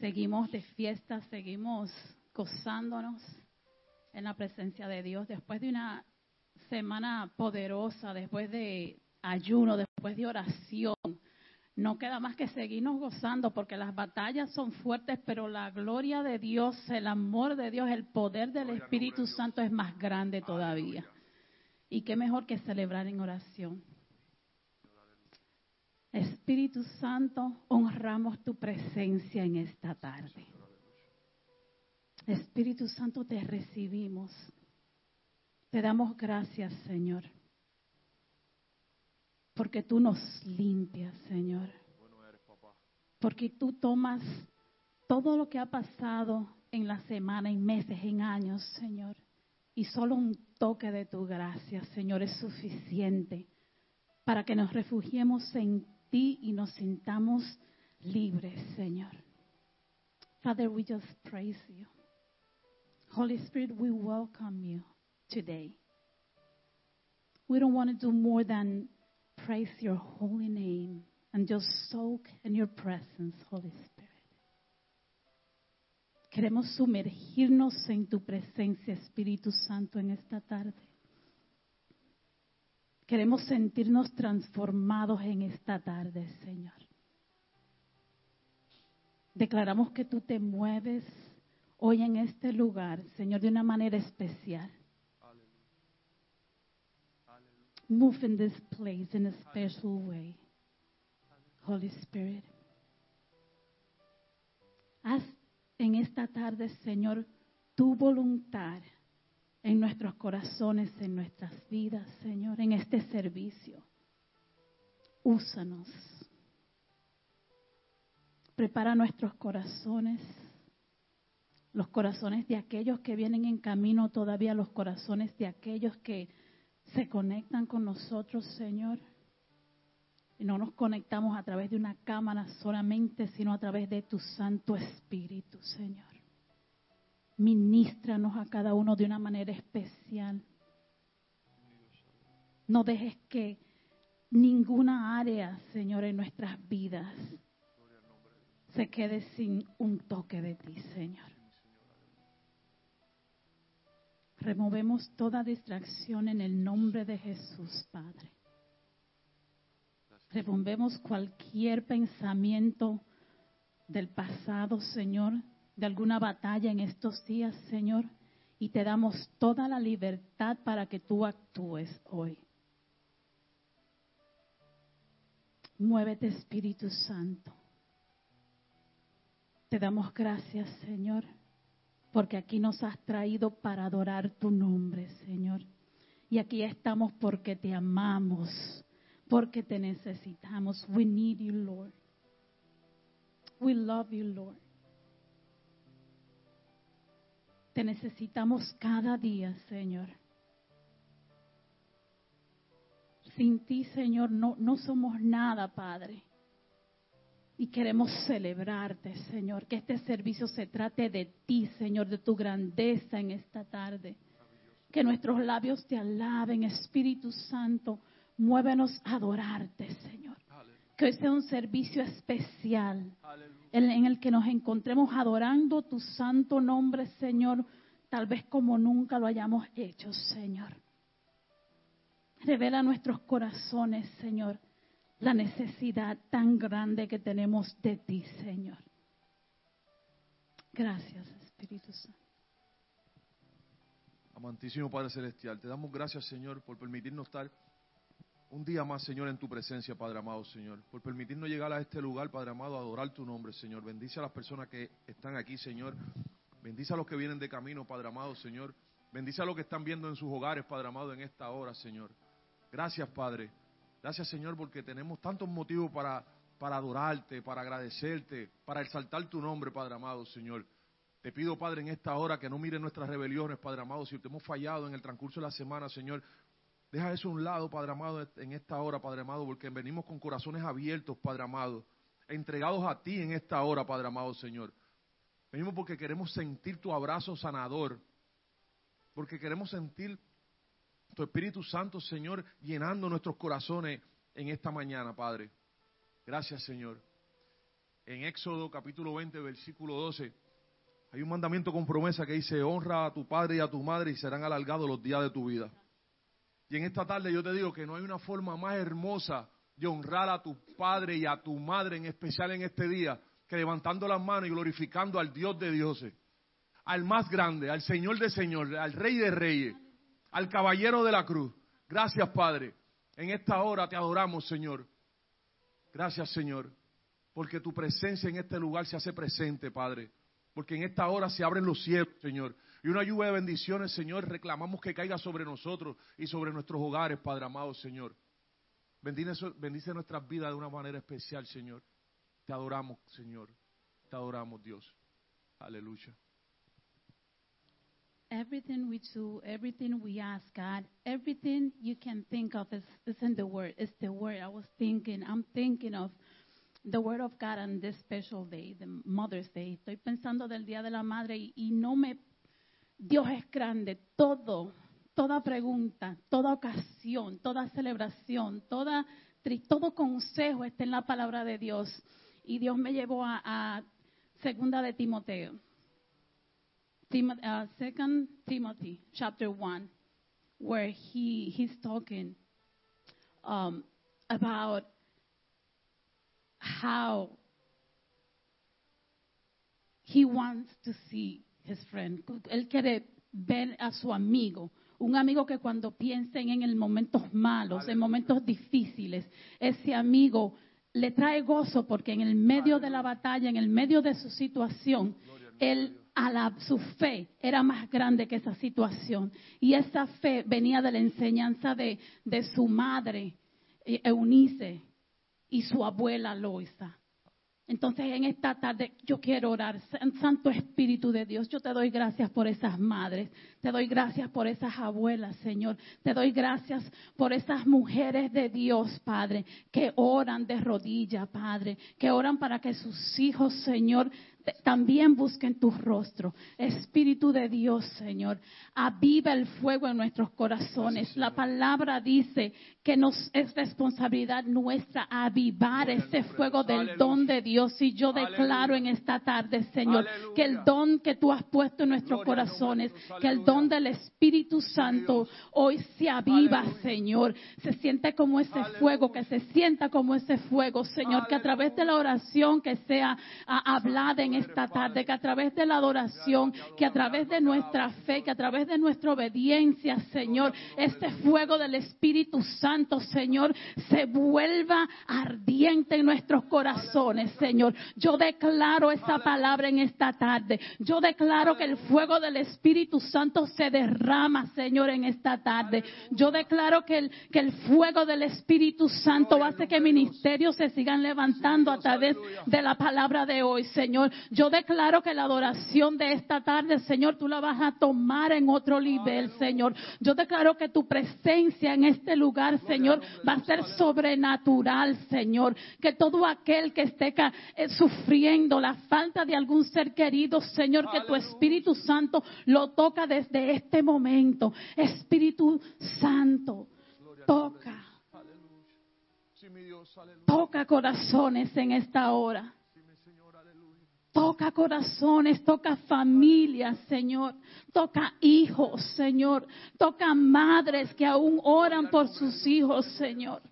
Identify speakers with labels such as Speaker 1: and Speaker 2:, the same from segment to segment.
Speaker 1: Seguimos de fiesta, seguimos gozándonos en la presencia de Dios después de una semana poderosa, después de ayuno, después de oración. No queda más que seguirnos gozando porque las batallas son fuertes, pero la gloria de Dios, el amor de Dios, el poder del Espíritu Santo es más grande todavía. Y qué mejor que celebrar en oración. Espíritu Santo, honramos tu presencia en esta tarde. Espíritu Santo, te recibimos. Te damos gracias, Señor, porque tú nos limpias, Señor. Porque tú tomas todo lo que ha pasado en la semana, en meses, en años, Señor. Y solo un toque de tu gracia, Señor, es suficiente para que nos refugiemos en ti y nos sintamos libres, Señor. Father, we just praise you. Holy Spirit, we welcome you today. We don't want to do more than praise your holy name and just soak in your presence, Holy Spirit. Queremos sumergirnos en tu presencia, Espíritu Santo, en esta tarde. Queremos sentirnos transformados en esta tarde, Señor. Declaramos que tú te mueves hoy en este lugar, Señor, de una manera especial. Move in this place in a special way. Holy Spirit. Haz en esta tarde, Señor, tu voluntad en nuestros corazones, en nuestras vidas, Señor, en este servicio. Úsanos. Prepara nuestros corazones, los corazones de aquellos que vienen en camino todavía, los corazones de aquellos que se conectan con nosotros, Señor. Y no nos conectamos a través de una cámara solamente, sino a través de tu Santo Espíritu, Señor. Ministranos a cada uno de una manera especial. No dejes que ninguna área, Señor, en nuestras vidas se quede sin un toque de ti, Señor. Removemos toda distracción en el nombre de Jesús, Padre. Removemos cualquier pensamiento del pasado, Señor, de alguna batalla en estos días, Señor, y te damos toda la libertad para que tú actúes hoy. Muévete, Espíritu Santo. Te damos gracias, Señor porque aquí nos has traído para adorar tu nombre, Señor. Y aquí estamos porque te amamos, porque te necesitamos. We need you, Lord. We love you, Lord. Te necesitamos cada día, Señor. Sin ti, Señor, no, no somos nada, Padre. Y queremos celebrarte, Señor, que este servicio se trate de ti, Señor, de tu grandeza en esta tarde. Que nuestros labios te alaben, Espíritu Santo. Muévenos a adorarte, Señor. Que hoy sea un servicio especial en el que nos encontremos adorando tu santo nombre, Señor, tal vez como nunca lo hayamos hecho, Señor. Revela nuestros corazones, Señor la necesidad tan grande que tenemos de ti, Señor. Gracias, Espíritu Santo.
Speaker 2: Amantísimo Padre Celestial, te damos gracias, Señor, por permitirnos estar un día más, Señor, en tu presencia, Padre amado, Señor. Por permitirnos llegar a este lugar, Padre amado, a adorar tu nombre, Señor. Bendice a las personas que están aquí, Señor. Bendice a los que vienen de camino, Padre amado, Señor. Bendice a los que están viendo en sus hogares, Padre amado, en esta hora, Señor. Gracias, Padre. Gracias Señor porque tenemos tantos motivos para, para adorarte, para agradecerte, para exaltar tu nombre, Padre amado, Señor. Te pido, Padre, en esta hora que no mire nuestras rebeliones, Padre amado. Si te hemos fallado en el transcurso de la semana, Señor, deja eso a un lado, Padre amado, en esta hora, Padre amado, porque venimos con corazones abiertos, Padre amado, entregados a ti en esta hora, Padre amado, Señor. Venimos porque queremos sentir tu abrazo sanador, porque queremos sentir tu Espíritu Santo, Señor, llenando nuestros corazones en esta mañana, Padre. Gracias, Señor. en Éxodo capítulo 20, versículo 12, hay un mandamiento con promesa que dice, honra a tu padre y a tu madre y serán alargados los días de tu vida. Y en esta tarde yo te digo que no hay una forma más hermosa de honrar a tu padre y a tu madre, en especial en este día, que levantando las manos y glorificando al Dios de dioses, al más grande, al Señor de señores, al Rey de reyes, al Caballero de la cruz. Gracias, Padre. En esta hora te adoramos, Señor. Gracias, Señor, porque tu presencia en este lugar se hace presente, Padre. Porque en esta hora se abren los cielos, Señor. Y una lluvia de bendiciones, Señor, reclamamos que caiga sobre nosotros y sobre nuestros hogares, Padre amado, Señor. Bendice, bendice nuestras vidas de una manera especial, Señor. Te adoramos, Señor. Te adoramos, Dios. Aleluya.
Speaker 1: Everything we do, everything we ask God, everything you can think of is, is in the Word. It's the Word. I was thinking, I'm thinking of the Word of God on this special day, the Mother's Day. Estoy pensando del Día de la Madre y, y no me. Dios es grande. Todo, toda pregunta, toda ocasión, toda celebración, toda, todo consejo está en la palabra de Dios. Y Dios me llevó a, segunda de Timoteo. Tim, uh, Second Timothy, chapter one, where he he's talking um, about how he wants to see his friend. Él quiere ver a su amigo, un amigo que cuando piensen en el momentos malos, en momentos difíciles, ese amigo le trae gozo porque en el medio de la batalla, en el medio de su situación, él a la, su fe era más grande que esa situación. Y esa fe venía de la enseñanza de, de su madre, eh, Eunice, y su abuela Loisa. Entonces en esta tarde yo quiero orar, Santo Espíritu de Dios, yo te doy gracias por esas madres, te doy gracias por esas abuelas, Señor, te doy gracias por esas mujeres de Dios, Padre, que oran de rodilla, Padre, que oran para que sus hijos, Señor, también busquen tu rostro. Espíritu de Dios, Señor, aviva el fuego en nuestros corazones. La palabra dice que nos es responsabilidad nuestra avivar ese fuego del don de Dios. Y yo declaro en esta tarde, Señor, que el don que tú has puesto en nuestros corazones, que el don del Espíritu Santo hoy se aviva, Señor. Se siente como ese fuego, que se sienta como ese fuego, Señor, que a través de la oración que sea hablada en esta tarde, que a través de la adoración, que a través de nuestra fe, que a través de nuestra obediencia, Señor, este fuego del Espíritu Santo, Señor, se vuelva ardiente en nuestros corazones, Señor. Yo declaro esa palabra en esta tarde. Yo declaro que el fuego del Espíritu Santo se derrama, Señor, en esta tarde. Yo declaro que el, que el fuego del Espíritu Santo hace que ministerios se sigan levantando a través de la palabra de hoy, Señor. Yo declaro que la adoración de esta tarde, Señor, tú la vas a tomar en otro nivel, Señor. Yo declaro que tu presencia en este lugar, Señor, va a ser sobrenatural, Señor. Que todo aquel que esté eh, sufriendo la falta de algún ser querido, Señor, que tu Espíritu Santo lo toca desde este momento. Espíritu Santo, toca. Toca corazones en esta hora. Toca corazones, toca familias, Señor. Toca hijos, Señor. Toca madres que aún oran por sus hijos, Señor.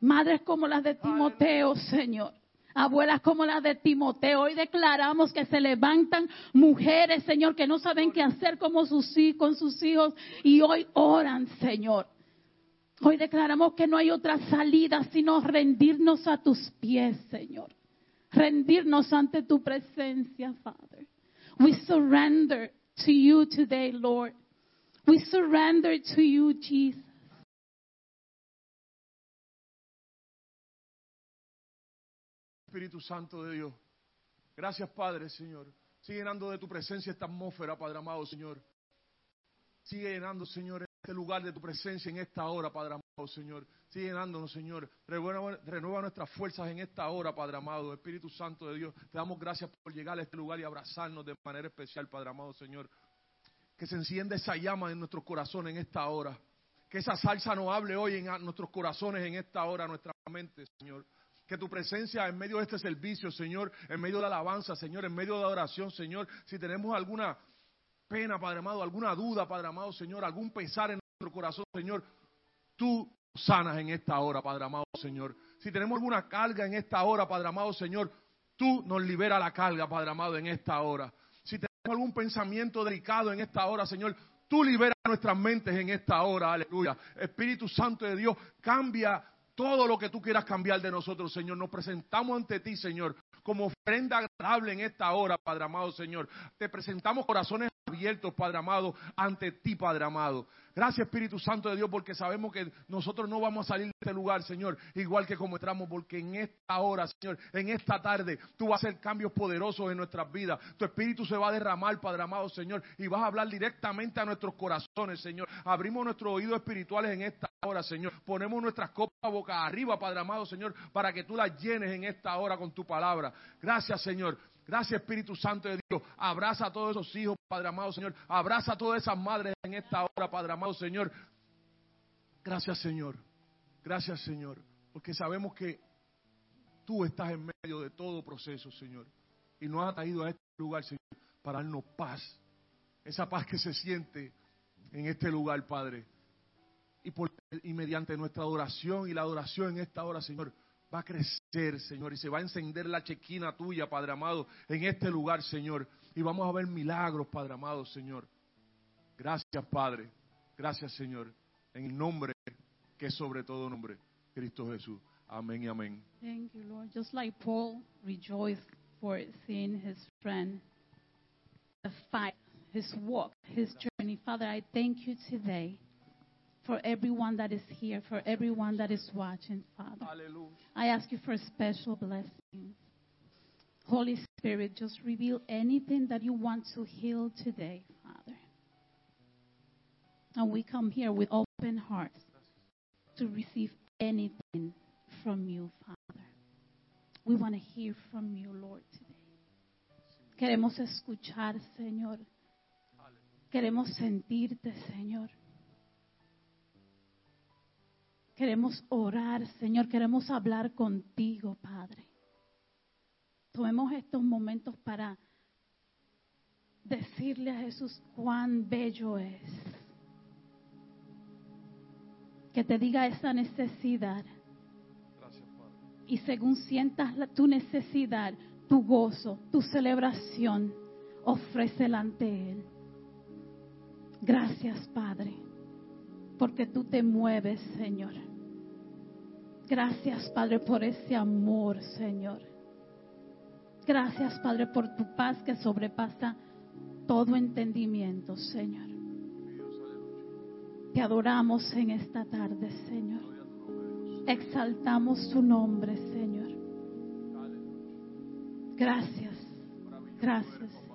Speaker 1: Madres como las de Timoteo, Señor. Abuelas como las de Timoteo. Hoy declaramos que se levantan mujeres, Señor, que no saben qué hacer con sus hijos y hoy oran, Señor. Hoy declaramos que no hay otra salida sino rendirnos a tus pies, Señor. Rendirnos ante tu presencia, Father. We surrender to you today, Lord. We surrender to you, Jesus.
Speaker 2: Espíritu Santo de Dios. Gracias, Padre, Señor. Sigue llenando de tu presencia esta atmósfera, Padre amado, Señor. Sigue llenando, Señor, este lugar de tu presencia en esta hora, Padre amado, Señor. Sigue llenándonos, Señor. Renueva, nuestras fuerzas en esta hora, Padre amado. Espíritu Santo de Dios, te damos gracias por llegar a este lugar y abrazarnos de manera especial, Padre amado, Señor. Que se encienda esa llama en nuestros corazones en esta hora. Que esa salsa no hable hoy en nuestros corazones en esta hora, nuestra mente, Señor. Que tu presencia en medio de este servicio, Señor, en medio de la alabanza, Señor, en medio de la oración, Señor, si tenemos alguna pena, Padre amado, alguna duda, Padre amado, Señor, algún pesar en nuestro corazón, Señor, tú sanas en esta hora, Padre amado, Señor. Si tenemos alguna carga en esta hora, Padre amado, Señor, tú nos libera la carga, Padre amado, en esta hora. Si tenemos algún pensamiento delicado en esta hora, Señor, tú libera nuestras mentes en esta hora, aleluya. Espíritu Santo de Dios, cambia todo lo que tú quieras cambiar de nosotros, Señor. Nos presentamos ante ti, Señor, como ofrenda agradable en esta hora, Padre amado, Señor. Te presentamos corazones abiertos, Padre amado, ante ti, Padre amado. Gracias Espíritu Santo de Dios porque sabemos que nosotros no vamos a salir de este lugar, Señor, igual que como entramos, porque en esta hora, Señor, en esta tarde, tú vas a hacer cambios poderosos en nuestras vidas. Tu Espíritu se va a derramar, Padre amado, Señor, y vas a hablar directamente a nuestros corazones, Señor. Abrimos nuestros oídos espirituales en esta hora, Señor. Ponemos nuestras copas boca arriba, Padre amado, Señor, para que tú las llenes en esta hora con tu palabra. Gracias, Señor. Gracias Espíritu Santo de Dios. Abraza a todos esos hijos, Padre amado Señor. Abraza a todas esas madres en esta hora, Padre amado Señor. Gracias Señor. Gracias Señor. Porque sabemos que tú estás en medio de todo proceso, Señor. Y nos has traído a este lugar, Señor, para darnos paz. Esa paz que se siente en este lugar, Padre. Y, por, y mediante nuestra adoración y la adoración en esta hora, Señor, va a crecer, Señor, y se va a encender la chequina tuya, Padre amado, en este lugar, Señor. Y vamos a ver milagros, Padre amado, Señor. Gracias, Padre. Gracias, Señor. En el nombre que es sobre todo nombre, Cristo Jesús. Amén y amén.
Speaker 1: Thank you, Lord. Just like Paul rejoiced for seeing his friend, the fight, his walk, his journey. Father, I thank you today for everyone that is here, for everyone that is watching, Father.
Speaker 2: Aleluya.
Speaker 1: I ask you for special blessings. Holy Spirit, just reveal anything that you want to heal today, Father. And we come here with open hearts to receive anything from you, Father. We want to hear from you, Lord, today. Queremos escuchar, Señor. Queremos sentirte, Señor. Queremos orar, Señor. Queremos hablar contigo, Padre. Tomemos estos momentos para decirle a Jesús cuán bello es. Que te diga esa necesidad.
Speaker 2: Gracias, Padre.
Speaker 1: Y según sientas la- tu necesidad, tu gozo, tu celebración, ofrécela ante Él. Gracias, Padre, porque tú te mueves, Señor. Gracias, Padre, por ese amor, Señor. Gracias, Padre, por tu paz que sobrepasa todo entendimiento, Señor. Te adoramos en esta tarde, Señor. Exaltamos tu nombre, Señor. Gracias, gracias,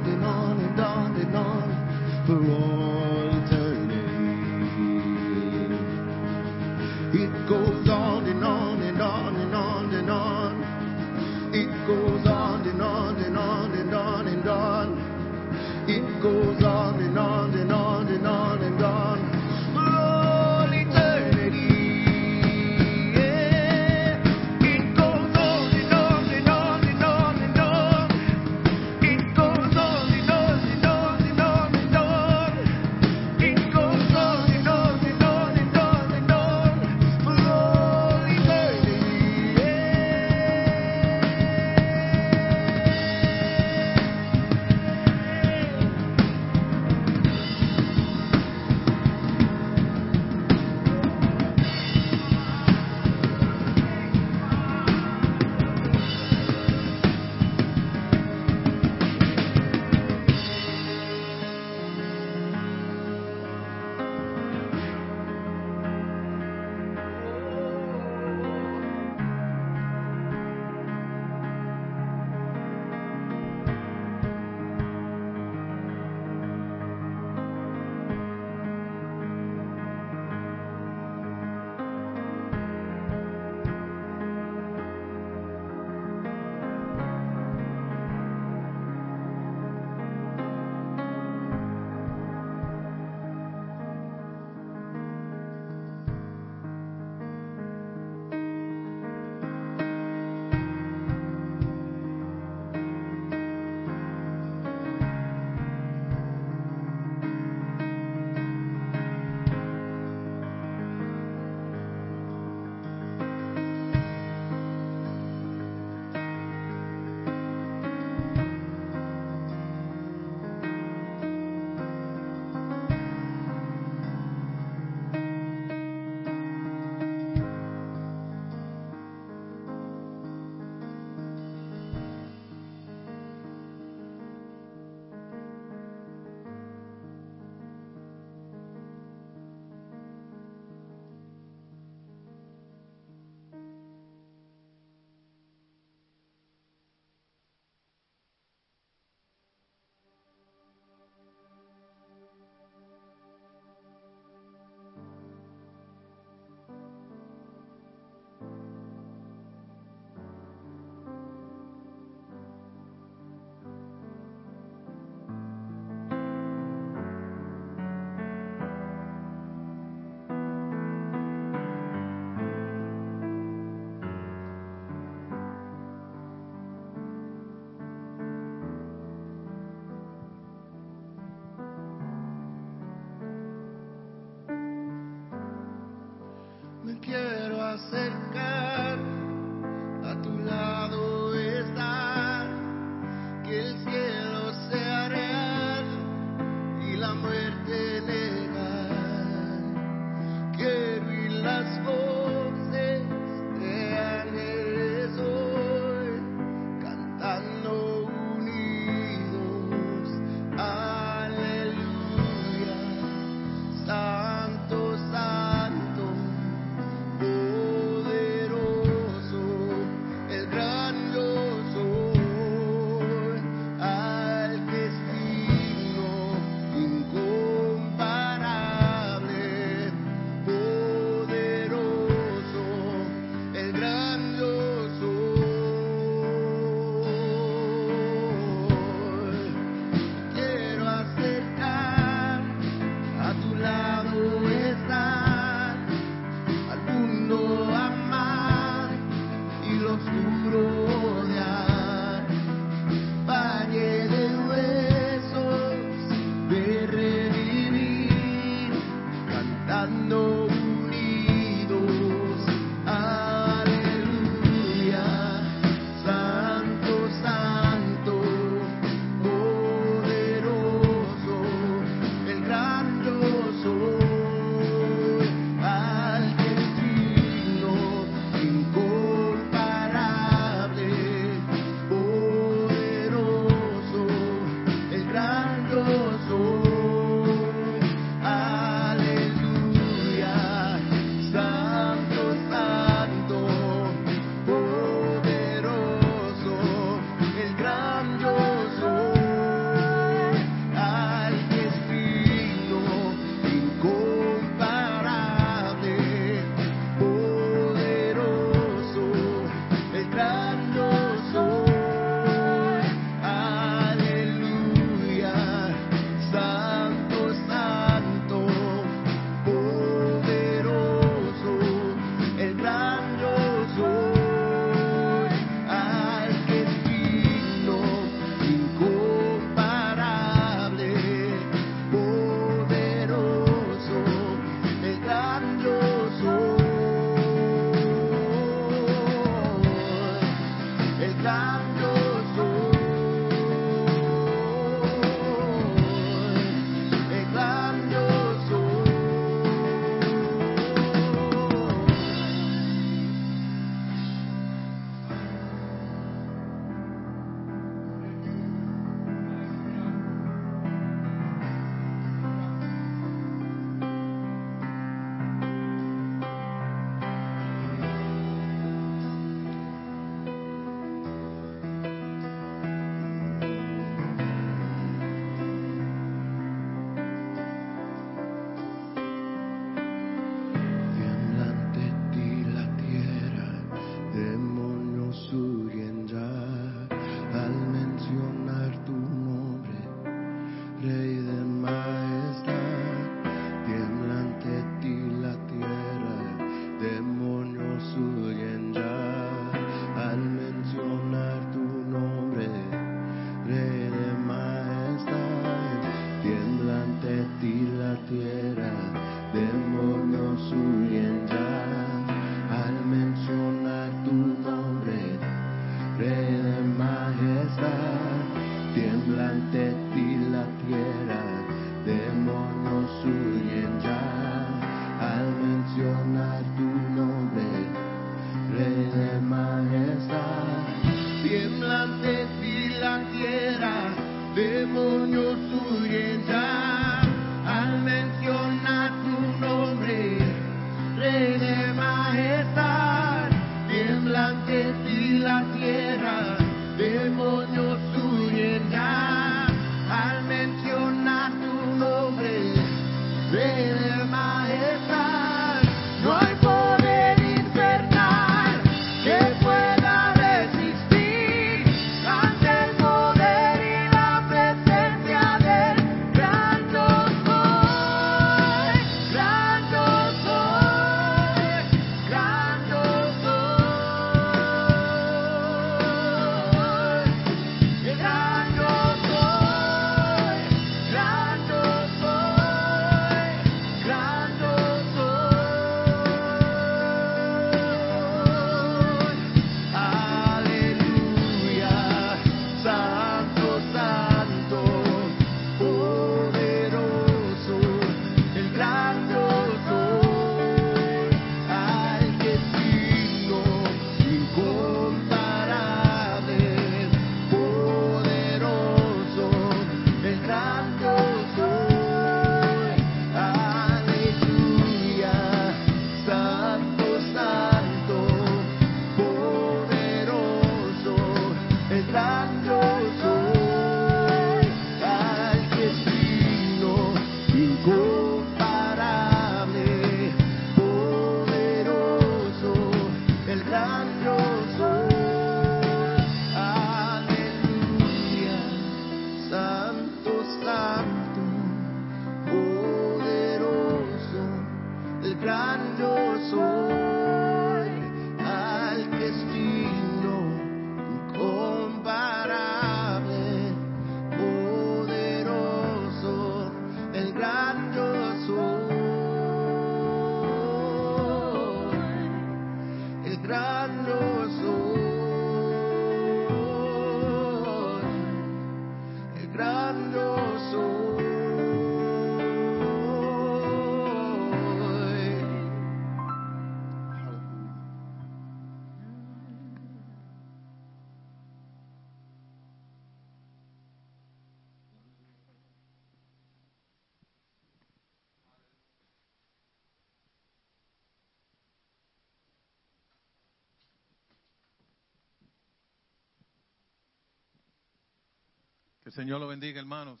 Speaker 3: el
Speaker 4: Señor lo bendiga, hermanos.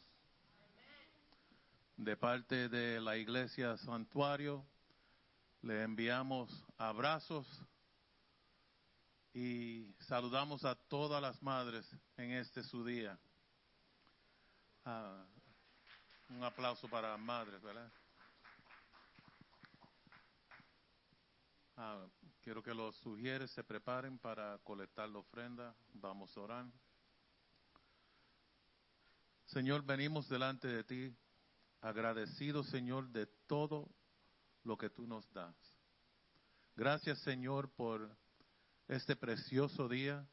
Speaker 4: De parte de la Iglesia Santuario, le enviamos abrazos y saludamos a todas las madres en este su día. Ah, un aplauso para las madres, ¿verdad? Ah, quiero que los sugieres se preparen para colectar la ofrenda. Vamos a orar. Señor, venimos delante de ti, agradecidos, Señor, de todo lo que tú nos das. Gracias, Señor, por este precioso día.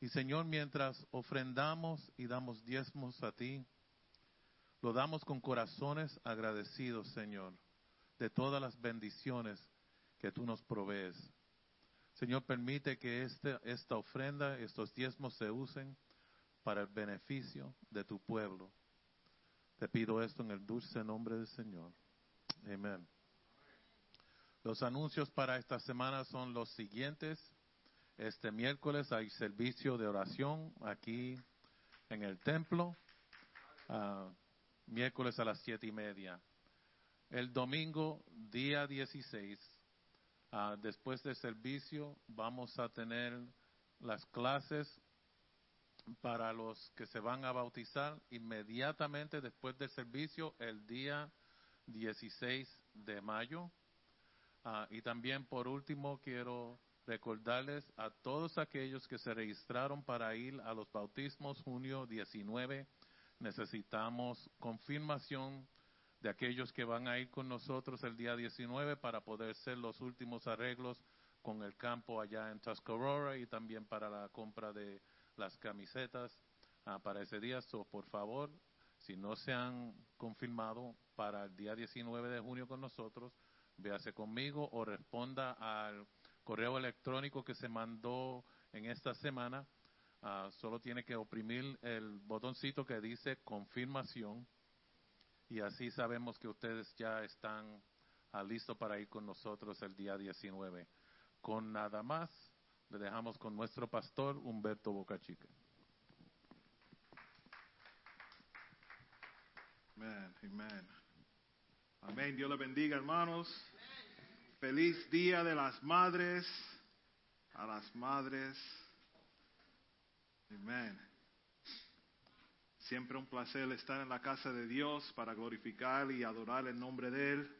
Speaker 4: Y, Señor, mientras ofrendamos y damos diezmos a ti, lo damos con corazones agradecidos, Señor, de todas las bendiciones que tú nos provees. Señor, permite que este, esta ofrenda, estos diezmos se usen para el beneficio de tu pueblo. Te pido esto en el dulce nombre del Señor. Amén. Los anuncios para esta semana son los siguientes. Este miércoles hay servicio de oración aquí en el templo, uh, miércoles a las siete y media. El domingo, día 16, uh, después del servicio, vamos a tener las clases para los que se van a bautizar inmediatamente después del servicio el día 16 de mayo. Uh, y también por último quiero recordarles a todos aquellos que se registraron para ir a los bautismos junio 19, necesitamos confirmación de aquellos que van a ir con nosotros el día 19 para poder hacer los últimos arreglos con el campo allá en Tuscarora y también para la compra de las camisetas uh, para ese día. So, por favor, si no se han confirmado para el día 19 de junio con nosotros, véase conmigo o responda al correo electrónico que se mandó en esta semana. Uh, solo tiene que oprimir el botoncito que dice confirmación y así sabemos que ustedes ya están uh, listos para ir con nosotros el día 19. Con nada más, le dejamos con nuestro pastor Humberto Bocachica.
Speaker 5: Amén, amén. Amén. Dios le bendiga, hermanos. Feliz Día de las Madres. A las madres. Amén. Siempre un placer estar en la casa de Dios para glorificar y adorar el nombre de Él.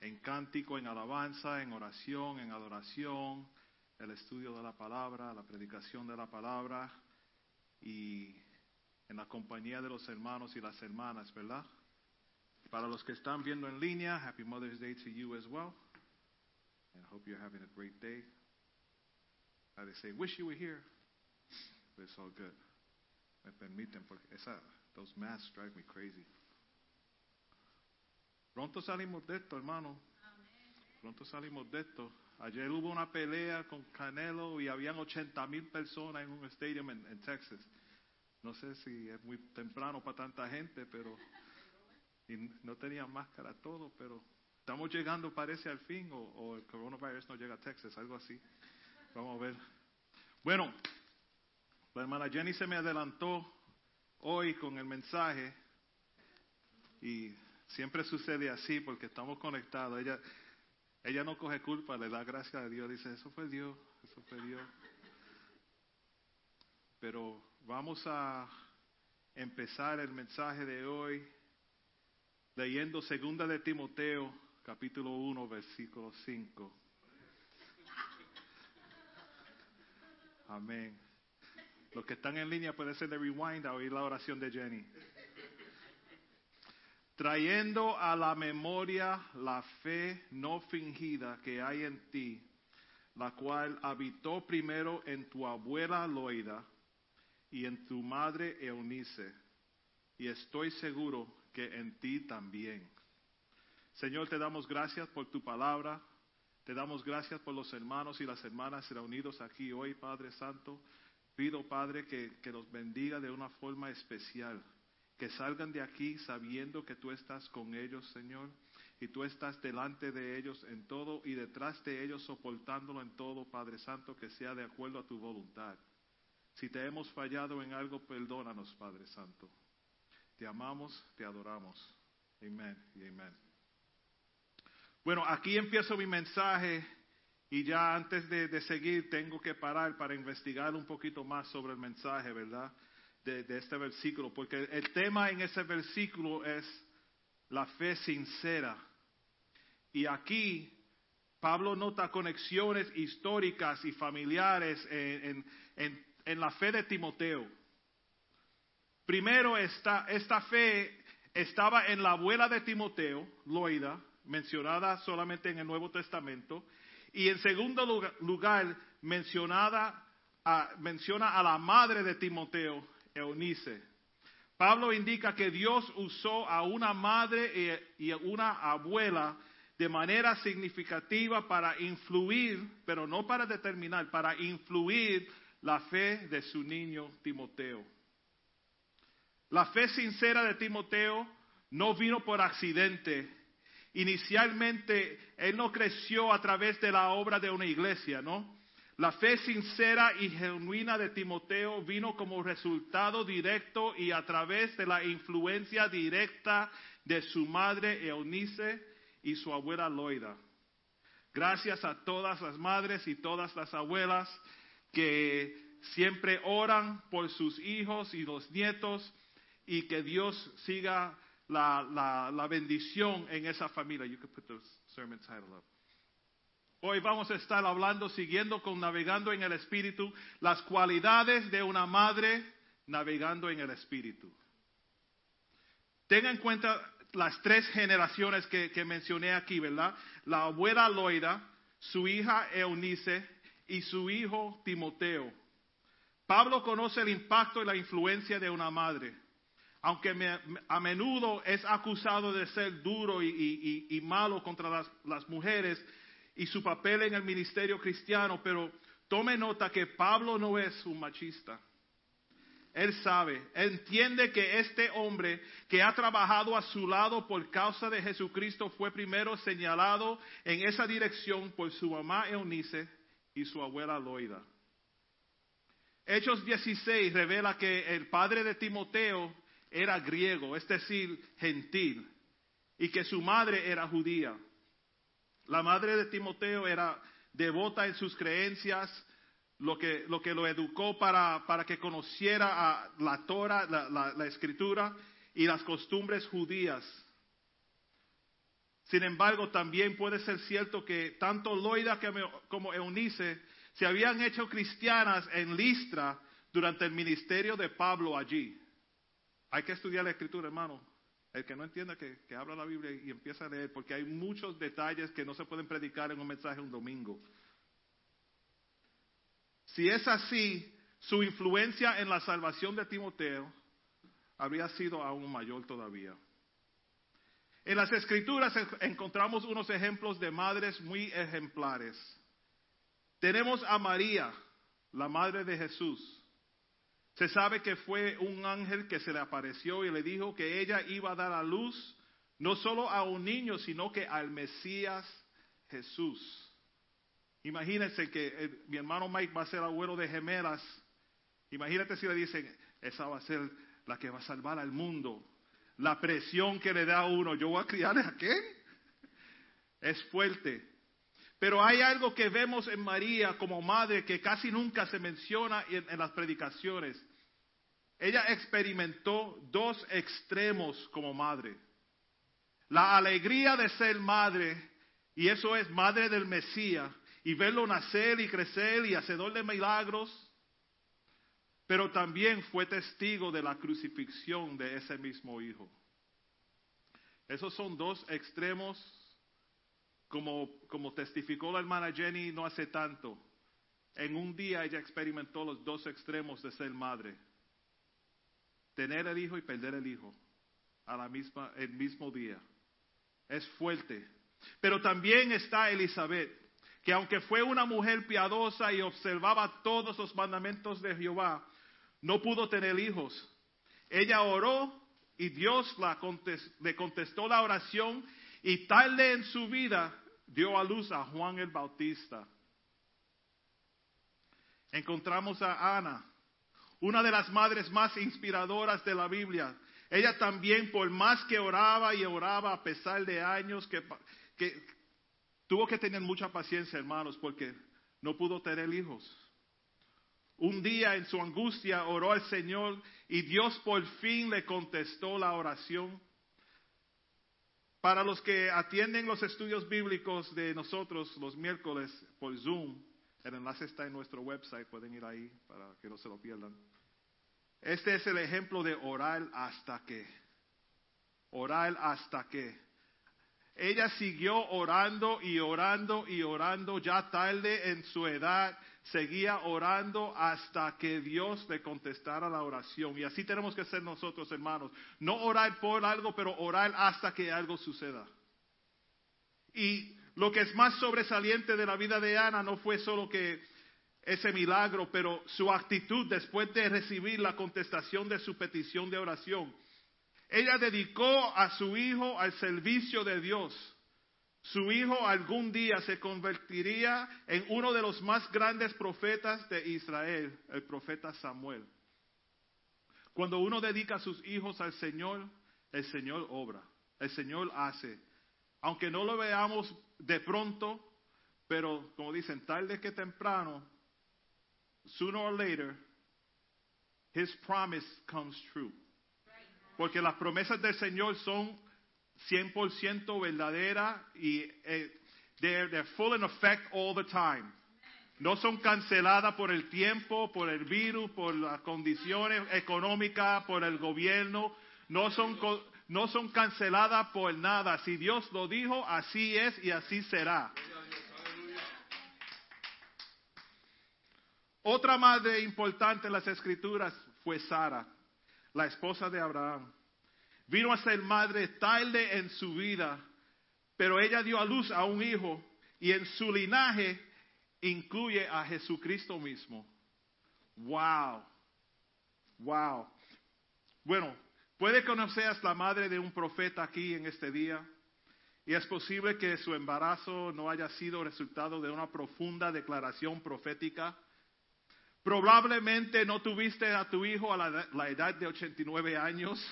Speaker 5: En cántico, en alabanza, en oración, en adoración, el estudio de la palabra, la predicación de la palabra y en la compañía de los hermanos y las hermanas, ¿verdad? Para los que están viendo en línea, Happy Mother's Day to you as well. And I hope you're having a great day. I they say, wish you were here. But it's all good. Me permiten, porque esa, those masks drive me crazy. Pronto salimos de esto, hermano. Pronto salimos de esto. Ayer hubo una pelea con Canelo y habían 80 mil personas en un estadio en, Texas. No sé si es muy temprano para tanta gente, pero y no tenían máscara todo, pero estamos llegando parece al fin o, o, el coronavirus no llega a Texas, algo así. Vamos a ver. Bueno, la hermana Jenny se me adelantó hoy con el mensaje y siempre sucede así porque estamos conectados. Ella, ella no coge culpa, le da gracias a Dios, dice, eso fue Dios, eso fue Dios. Pero vamos a empezar el mensaje de hoy leyendo segunda de Timoteo, capítulo 1, versículo 5. Amén. Los que están en línea pueden hacer de rewind a oír la oración de Jenny. Trayendo a la memoria la fe no fingida que hay en ti, la cual habitó primero en tu abuela Loida y en tu madre Eunice, y estoy seguro que en ti también. Señor, te damos gracias por tu palabra. Te damos gracias por los hermanos y las hermanas reunidos aquí hoy, Padre Santo. Pido, Padre, que, que los bendiga de una forma especial. Que salgan de aquí sabiendo que tú estás con ellos, Señor. Y tú estás delante de ellos en todo y detrás de ellos soportándolo en todo, Padre Santo, que sea de acuerdo a tu voluntad. Si te hemos fallado en algo, perdónanos, Padre Santo. Te amamos, te adoramos. Amén y amén. Bueno, aquí empiezo mi mensaje y ya antes de, de seguir tengo que parar para investigar un poquito más sobre el mensaje, ¿verdad? De, este versículo, porque el tema en ese versículo es la fe sincera. Y aquí Pablo nota conexiones históricas y familiares en, en- en- la fe de Timoteo. Primero, esta, esta fe estaba en la abuela de Timoteo, Loida, mencionada solamente en el Nuevo Testamento. Y en segundo lugar, mencionada menciona a la madre de Timoteo, Eunice. Pablo indica que Dios usó a una madre y una abuela de manera significativa para influir, pero no para determinar, para influir la fe de su niño Timoteo. La fe sincera de Timoteo no vino por accidente. Inicialmente, él no creció a través de la obra de una iglesia, ¿no? La fe sincera y genuina de Timoteo vino como resultado directo y a través de la influencia directa de su madre Eunice y su abuela Loida. Gracias a todas las madres y todas las abuelas que siempre oran por sus hijos y los nietos y que Dios siga la, la, la bendición en esa familia. You could put the sermon title up. Hoy vamos a estar hablando, siguiendo con Navegando en el Espíritu, las cualidades de una madre navegando en el Espíritu. Tenga en cuenta las tres generaciones que, mencioné aquí, ¿verdad? La abuela Loida, su hija Eunice y su hijo Timoteo. Pablo conoce el impacto y la influencia de una madre. Aunque me- a menudo es acusado de ser duro y malo contra las, las mujeres y su papel en el ministerio cristiano, pero tome nota que Pablo no es un machista. Él sabe, entiende que este hombre que ha trabajado a su lado por causa de Jesucristo fue primero señalado en esa dirección por su mamá Eunice y su abuela Loida. Hechos 16 revela que el padre de Timoteo era griego, es decir, gentil, y que su madre era judía. La madre de Timoteo era devota en sus creencias, lo que lo, que lo educó para, que conociera a la Torah, la, la- escritura y las costumbres judías. Sin embargo, también puede ser cierto que tanto Loida como- como Eunice se habían hecho cristianas en Listra durante el ministerio de Pablo allí. Hay que estudiar la escritura, hermano. El que no entienda que, que abra la Biblia y empieza a leer, porque hay muchos detalles que no se pueden predicar en un mensaje un domingo. Si es así, su influencia en la salvación de Timoteo habría sido aún mayor todavía. En las escrituras en- encontramos unos ejemplos de madres muy ejemplares. Tenemos a María, la madre de Jesús. Se sabe que fue un ángel que se le apareció y le dijo que ella iba a dar a luz no solo a un niño, sino que al Mesías Jesús. Imagínense que eh, mi hermano Mike va a ser abuelo de gemelas. Imagínate si le dicen, esa va a ser la que va a salvar al mundo. La presión que le da a uno, yo voy a criar a quién? Es fuerte. Pero hay algo que vemos en María como madre que casi nunca se menciona en, en las predicaciones. Ella experimentó dos extremos como madre. La alegría de ser madre, y eso es madre del Mesías, y verlo nacer y crecer y hacedor de milagros, pero también fue testigo de la crucifixión de ese mismo hijo. Esos son dos extremos, como, como testificó la hermana Jenny no hace tanto. En un día ella experimentó los dos extremos de ser madre. Tener el hijo y perder el hijo a la misma, el mismo día. Es fuerte. Pero también está Elizabeth, que aunque fue una mujer piadosa y observaba todos los mandamientos de Jehová, no pudo tener hijos. Ella oró y Dios la le contestó la oración y tarde en su vida dio a luz a Juan el Bautista. Encontramos a Ana, una de las madres más inspiradoras de la Biblia. Ella también, por más que oraba y oraba a pesar de años, que, que tuvo que tener mucha paciencia, hermanos, porque no pudo tener hijos. Un día en su angustia oró al Señor y Dios por fin le contestó la oración. Para los que atienden los estudios bíblicos de nosotros los miércoles por Zoom, el enlace está en nuestro website, pueden ir ahí para que no se lo pierdan. Este es el ejemplo de orar hasta que. Orar hasta que. Ella siguió orando y orando y orando, ya tarde en su edad, seguía orando hasta que Dios le contestara la oración. Y así tenemos que ser nosotros, hermanos. No orar por algo, pero orar hasta que algo suceda. Y lo que es más sobresaliente de la vida de Ana no fue solo que ese milagro, pero su actitud después de recibir la contestación de su petición de oración. Ella dedicó a su hijo al servicio de Dios. Su hijo algún día se convertiría en uno de los más grandes profetas de Israel, el profeta Samuel. Cuando uno dedica a sus hijos al Señor, el Señor obra, el Señor hace. Aunque no lo veamos de pronto, pero como dicen, tarde que temprano, sooner or later, His promise comes true. Porque las promesas del Señor son 100% verdaderas y eh, they're, they're full in effect all the time. No son canceladas por el tiempo, por el virus, por las condiciones económicas, por el gobierno. No son, no son canceladas por nada. Si Dios lo dijo, así es y así será. Otra madre importante en las escrituras fue Sara, la esposa de Abraham. Vino a ser madre tarde en su vida, pero ella dio a luz a un hijo y en su linaje incluye a Jesucristo mismo. Wow, wow. Bueno, puede que no seas la madre de un profeta aquí en este día. Y es posible que su embarazo no haya sido resultado de una profunda declaración profética. Probablemente no tuviste a tu hijo a la, la edad de 89 años.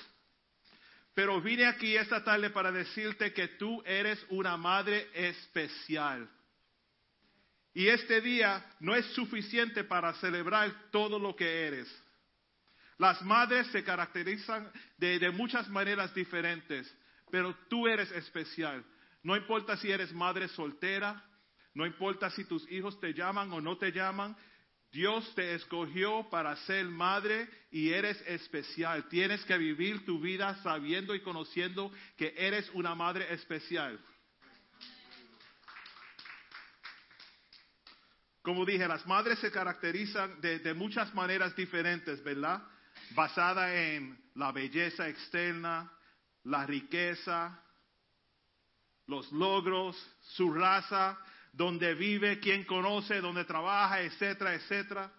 Speaker 5: Pero vine aquí esta tarde para decirte que tú eres una madre especial. Y este día no es suficiente para celebrar todo lo que eres. Las madres se caracterizan de, muchas maneras diferentes, pero tú eres especial. No importa si eres madre soltera, no importa si tus hijos te llaman o no te llaman, Dios te escogió para ser madre y eres especial. Tienes que vivir tu vida sabiendo y conociendo que eres una madre especial. Como dije, las madres se caracterizan de, de muchas maneras diferentes, ¿verdad? Basada en la belleza externa, la riqueza, los logros, su raza, donde vive, quién conoce, donde trabaja, etcétera, etcétera.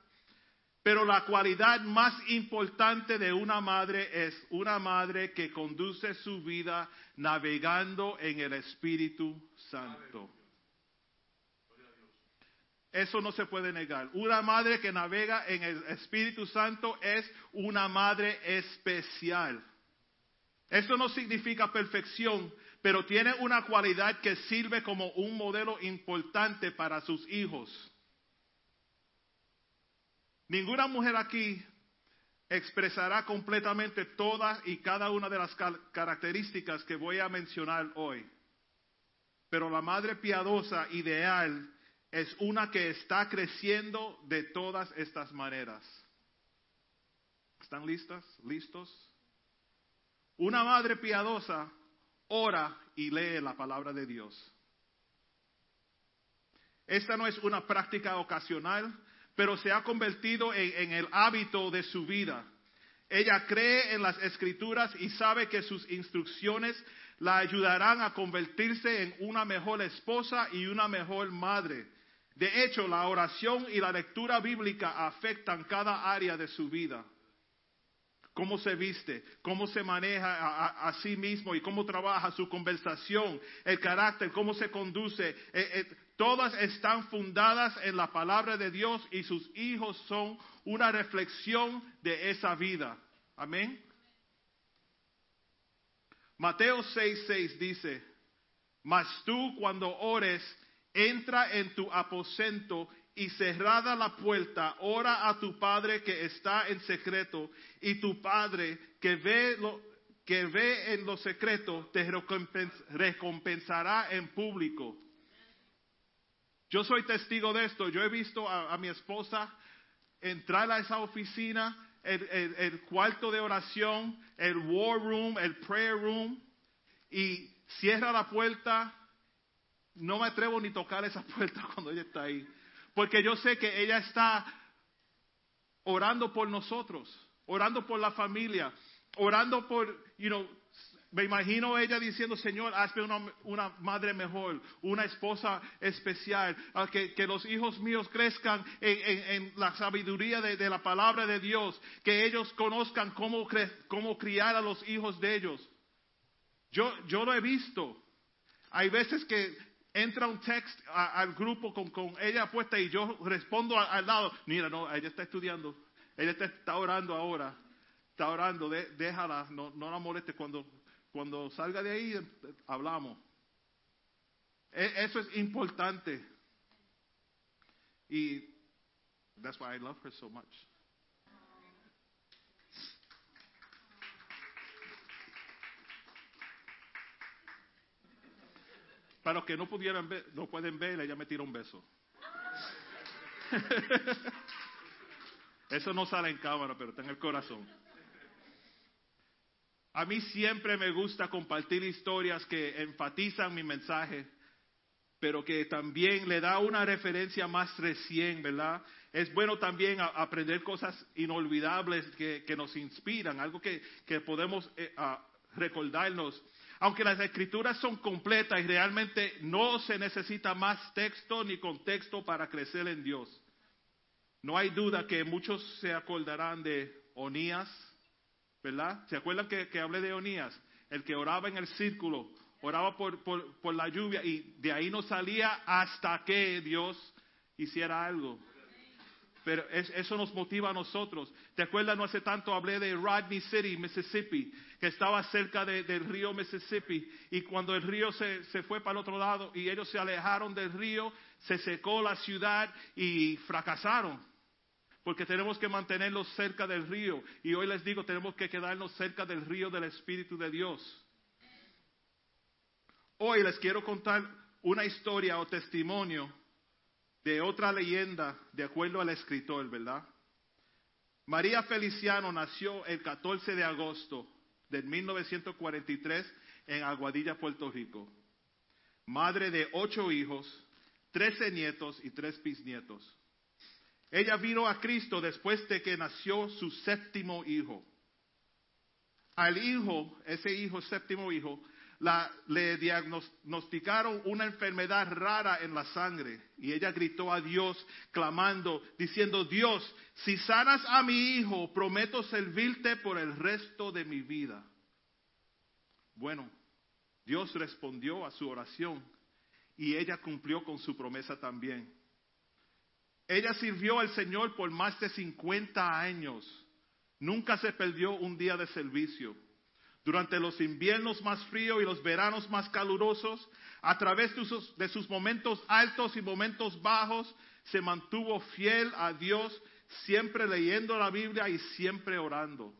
Speaker 5: Pero la cualidad más importante de una madre es una madre que conduce su vida navegando en el Espíritu Santo. Eso no se puede negar. Una madre que navega en el Espíritu Santo es una madre especial. Esto no significa perfección, pero tiene una cualidad que sirve como un modelo importante para sus hijos. Ninguna mujer aquí expresará completamente todas y cada una de las características que voy a mencionar hoy. Pero la madre piadosa ideal es una que está creciendo de todas estas maneras. ¿Están listas? ¿Listos? Una madre piadosa ora y lee la palabra de Dios. Esta no es una práctica ocasional, pero se ha convertido en, en, el hábito de su vida. Ella cree en las escrituras y sabe que sus instrucciones la ayudarán a convertirse en una mejor esposa y una mejor madre. De hecho, la oración y la lectura bíblica afectan cada área de su vida. cómo se viste, cómo se maneja a, sí mismo y cómo trabaja su conversación, el carácter, cómo se conduce. eh, eh, todas están fundadas en la palabra de Dios y sus hijos son una reflexión de esa vida. Amén. Mateo 6:6 dice, mas tú cuando ores, entra en tu aposento y cerrada la puerta, ora a tu Padre que está en secreto, y tu Padre que ve, lo, que ve en lo secreto te recompens- recompensará en público. Yo soy testigo de esto. Yo he visto a, mi esposa entrar a esa oficina, el- el cuarto de oración, el war room, el prayer room, y cierra la puerta. No me atrevo ni tocar esa puerta cuando ella está ahí. Porque yo sé que ella está orando por nosotros, orando por la familia, orando por, you know, me imagino ella diciendo, Señor, hazme una, una madre mejor, una esposa especial, que, que los hijos míos crezcan en, en- en la sabiduría de, de la palabra de Dios, que ellos conozcan cómo, cre- cómo criar a los hijos de ellos. Yo, yo lo he visto. Hay veces que entra un text a- al grupo con, con ella puesta y yo respondo al lado, mira, no, ella está estudiando, ella está, está orando ahora, está orando, de- déjala, no, no la moleste cuando, cuando salga de ahí, hablamos. E- Eso es importante. Y that's why I love her so much. Para los que no pudieran ver, no pueden ver, ella me tira un beso. Eso no sale en cámara, pero está en el corazón. A mí siempre me gusta compartir historias que enfatizan mi mensaje, pero que también le da una referencia más recién, ¿verdad? Es bueno también aprender cosas inolvidables que, nos inspiran, algo que, que podemos eh, recordarnos. Aunque las escrituras son completas y realmente no se necesita más texto ni contexto para crecer en Dios. No hay duda que muchos se acordarán de Onías, ¿verdad? ¿Se acuerdan que, que hablé de Onías? El que oraba en el círculo, oraba por, por, por la lluvia y de ahí no salía hasta que Dios hiciera algo. Pero es- eso nos motiva a nosotros. ¿Te acuerdas? No hace tanto hablé de Rodney City, Mississippi, que estaba cerca de- del río Mississippi. Y cuando el río se, se fue para el otro lado y ellos se alejaron del río, se secó la ciudad y fracasaron. Porque tenemos que mantenerlos cerca del río. Y hoy les digo, tenemos que quedarnos cerca del río del Espíritu de Dios. Hoy les quiero contar una historia o testimonio de otra leyenda de acuerdo al escritor, ¿verdad? María Feliciano nació el 14 de agosto de 1943 en Aguadilla, Puerto Rico. Madre de ocho hijos, trece nietos y tres bisnietos. Ella vino a Cristo después de que nació su séptimo hijo. Al hijo, ese hijo, séptimo hijo, la- le diagnosticaron una enfermedad rara en la sangre y ella gritó a Dios clamando, diciendo, Dios, si sanas a mi hijo, prometo servirte por el resto de mi vida. Bueno, Dios respondió a su oración y ella cumplió con su promesa también. Ella sirvió al Señor por más de 50 años. Nunca se perdió un día de servicio. Durante los inviernos más fríos y los veranos más calurosos, a través de sus, momentos altos y momentos bajos, se mantuvo fiel a Dios, siempre leyendo la Biblia y siempre orando.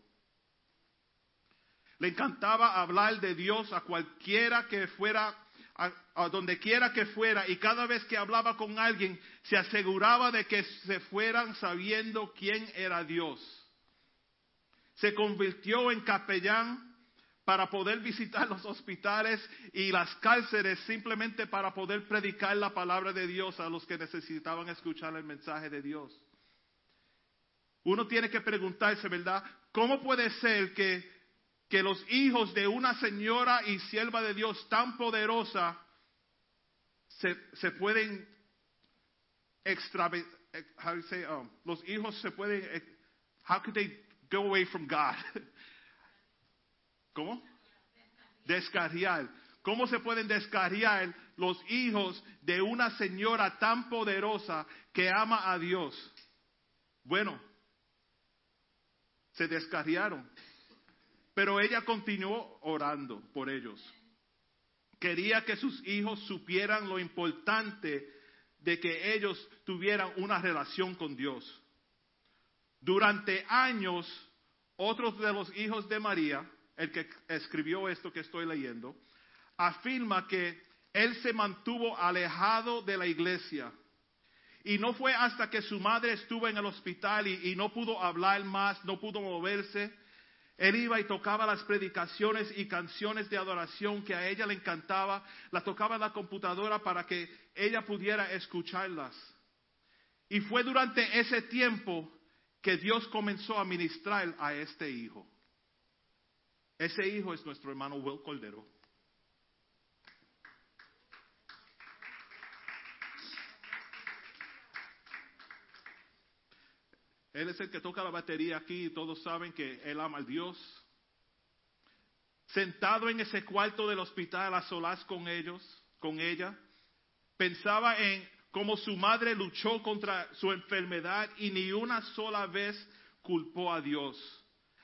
Speaker 5: Le encantaba hablar de Dios a cualquiera que fuera, a, a donde quiera que fuera, y cada vez que hablaba con alguien, se aseguraba de que se fueran sabiendo quién era Dios. Se convirtió en capellán para poder visitar los hospitales y las cárceles simplemente para poder predicar la palabra de Dios a los que necesitaban escuchar el mensaje de Dios. Uno tiene que preguntarse, ¿verdad? ¿Cómo puede ser que, que los hijos de una señora y sierva de Dios tan poderosa se, se pueden extra, how do you say, um, los hijos se pueden, eh, how could they go away from God. ¿Cómo? Descarriar. ¿Cómo se pueden descarriar los hijos de una señora tan poderosa que ama a Dios? Bueno, se descarriaron. Pero ella continuó orando por ellos. Quería que sus hijos supieran lo importante de que ellos tuvieran una relación con Dios. Durante años, otros de los hijos de María, el que escribió esto que estoy leyendo, afirma que él se mantuvo alejado de la iglesia. Y no fue hasta que su madre estuvo en el hospital y, no pudo hablar más, no pudo moverse, él iba y tocaba las predicaciones y canciones de adoración que a ella le encantaba, las tocaba en la computadora para que ella pudiera escucharlas. Y fue durante ese tiempo que Dios comenzó a ministrar a este hijo. Ese hijo es nuestro hermano Will Cordero. Él es el que toca la batería aquí y todos saben que él ama a Dios. Sentado en ese cuarto del hospital a solas con ellos, con ella, pensaba en cómo su madre luchó contra su enfermedad y ni una sola vez culpó a Dios.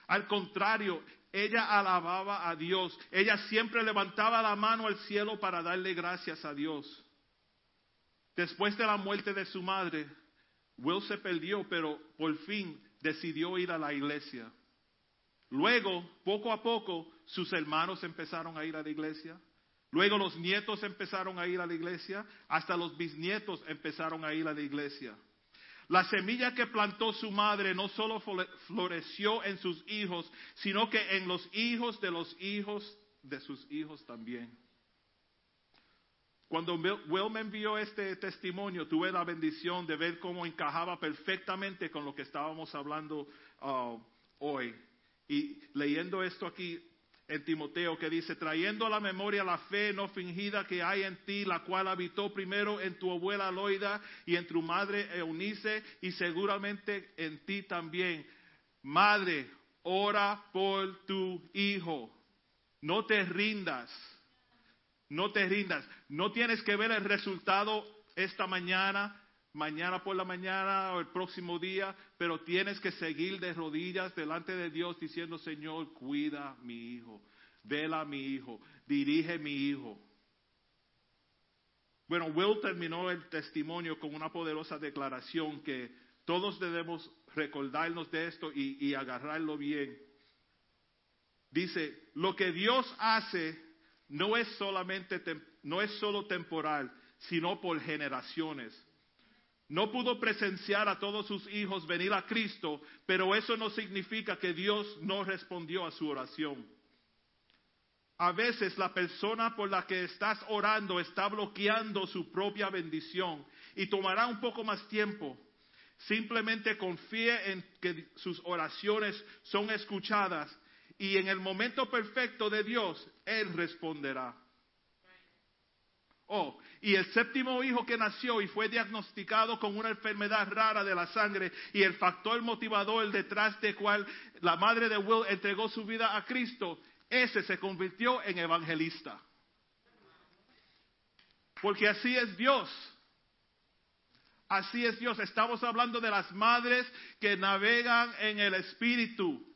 Speaker 5: Al contrario, ella alababa a Dios. Ella siempre levantaba la mano al cielo para darle gracias a Dios. Después de la muerte de su madre, Will se perdió, pero por fin decidió ir a la iglesia. Luego, poco a poco, sus hermanos empezaron a ir a la iglesia. Luego los nietos empezaron a ir a la iglesia. Hasta los bisnietos empezaron a ir a la iglesia. La semilla que plantó su madre no solo floreció en sus hijos, sino que en los hijos de los hijos de sus hijos también. Cuando Will me envió este testimonio, tuve la bendición de ver cómo encajaba perfectamente con lo que estábamos hablando uh, hoy. Y leyendo esto aquí en Timoteo, que dice, trayendo a la memoria la fe no fingida que hay en ti, la cual habitó primero en tu abuela Loida y en tu madre Eunice, y seguramente en ti también. Madre, ora por tu hijo. No te rindas no te rindas. No tienes que ver el resultado esta mañana, mañana por la mañana o el próximo día, pero tienes que seguir de rodillas delante de Dios diciendo, Señor, cuida a mi hijo, vela a mi hijo, dirige a mi hijo. Bueno, Will terminó el testimonio con una poderosa declaración que todos debemos recordarnos de esto y, y agarrarlo bien. Dice, lo que Dios hace no es solamente no es solo temporal, sino por generaciones. No pudo presenciar a todos sus hijos venir a Cristo, pero eso no significa que Dios no respondió a su oración. A veces la persona por la que estás orando está bloqueando su propia bendición y tomará un poco más tiempo. Simplemente confíe en que sus oraciones son escuchadas y en el momento perfecto de Dios, Él responderá. Oh, y el séptimo hijo que nació y fue diagnosticado con una enfermedad rara de la sangre y el factor motivador detrás de cual la madre de Will entregó su vida a Cristo, ese se convirtió en evangelista. Porque así es Dios. Así es Dios. Estamos hablando de las madres que navegan en el Espíritu.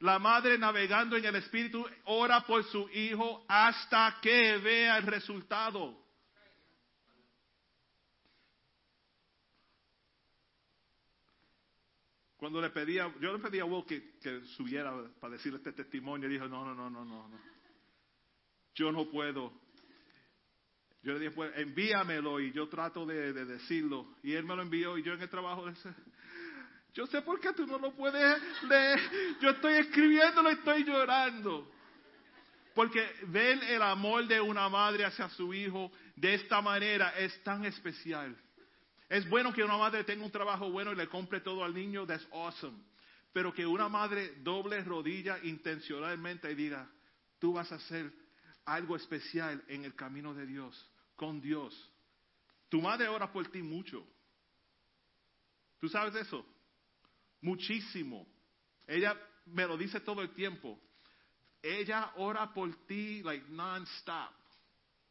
Speaker 5: La madre navegando en el Espíritu ora por su hijo hasta que vea el resultado. Cuando le pedía, yo le pedía a Will que, subiera para decir este testimonio, dijo, no, no, no, no, no, no. Yo no puedo. Yo le dije, pues envíamelo y yo trato de, de, decirlo. Y él me lo envió y yo en el trabajo de ese, yo sé por qué tú no lo puedes leer. Yo estoy escribiéndolo y estoy llorando. Porque ver el amor de una madre hacia su hijo de esta manera es tan especial. Es bueno que una madre tenga un trabajo bueno y le compre todo al niño, that's awesome. Pero que una madre doble rodilla intencionalmente y diga, tú vas a hacer algo especial en el camino de Dios, con Dios. Tu madre ora por ti mucho. ¿Tú sabes eso? Muchísimo. Ella me lo dice todo el tiempo. Ella ora por ti like non-stop.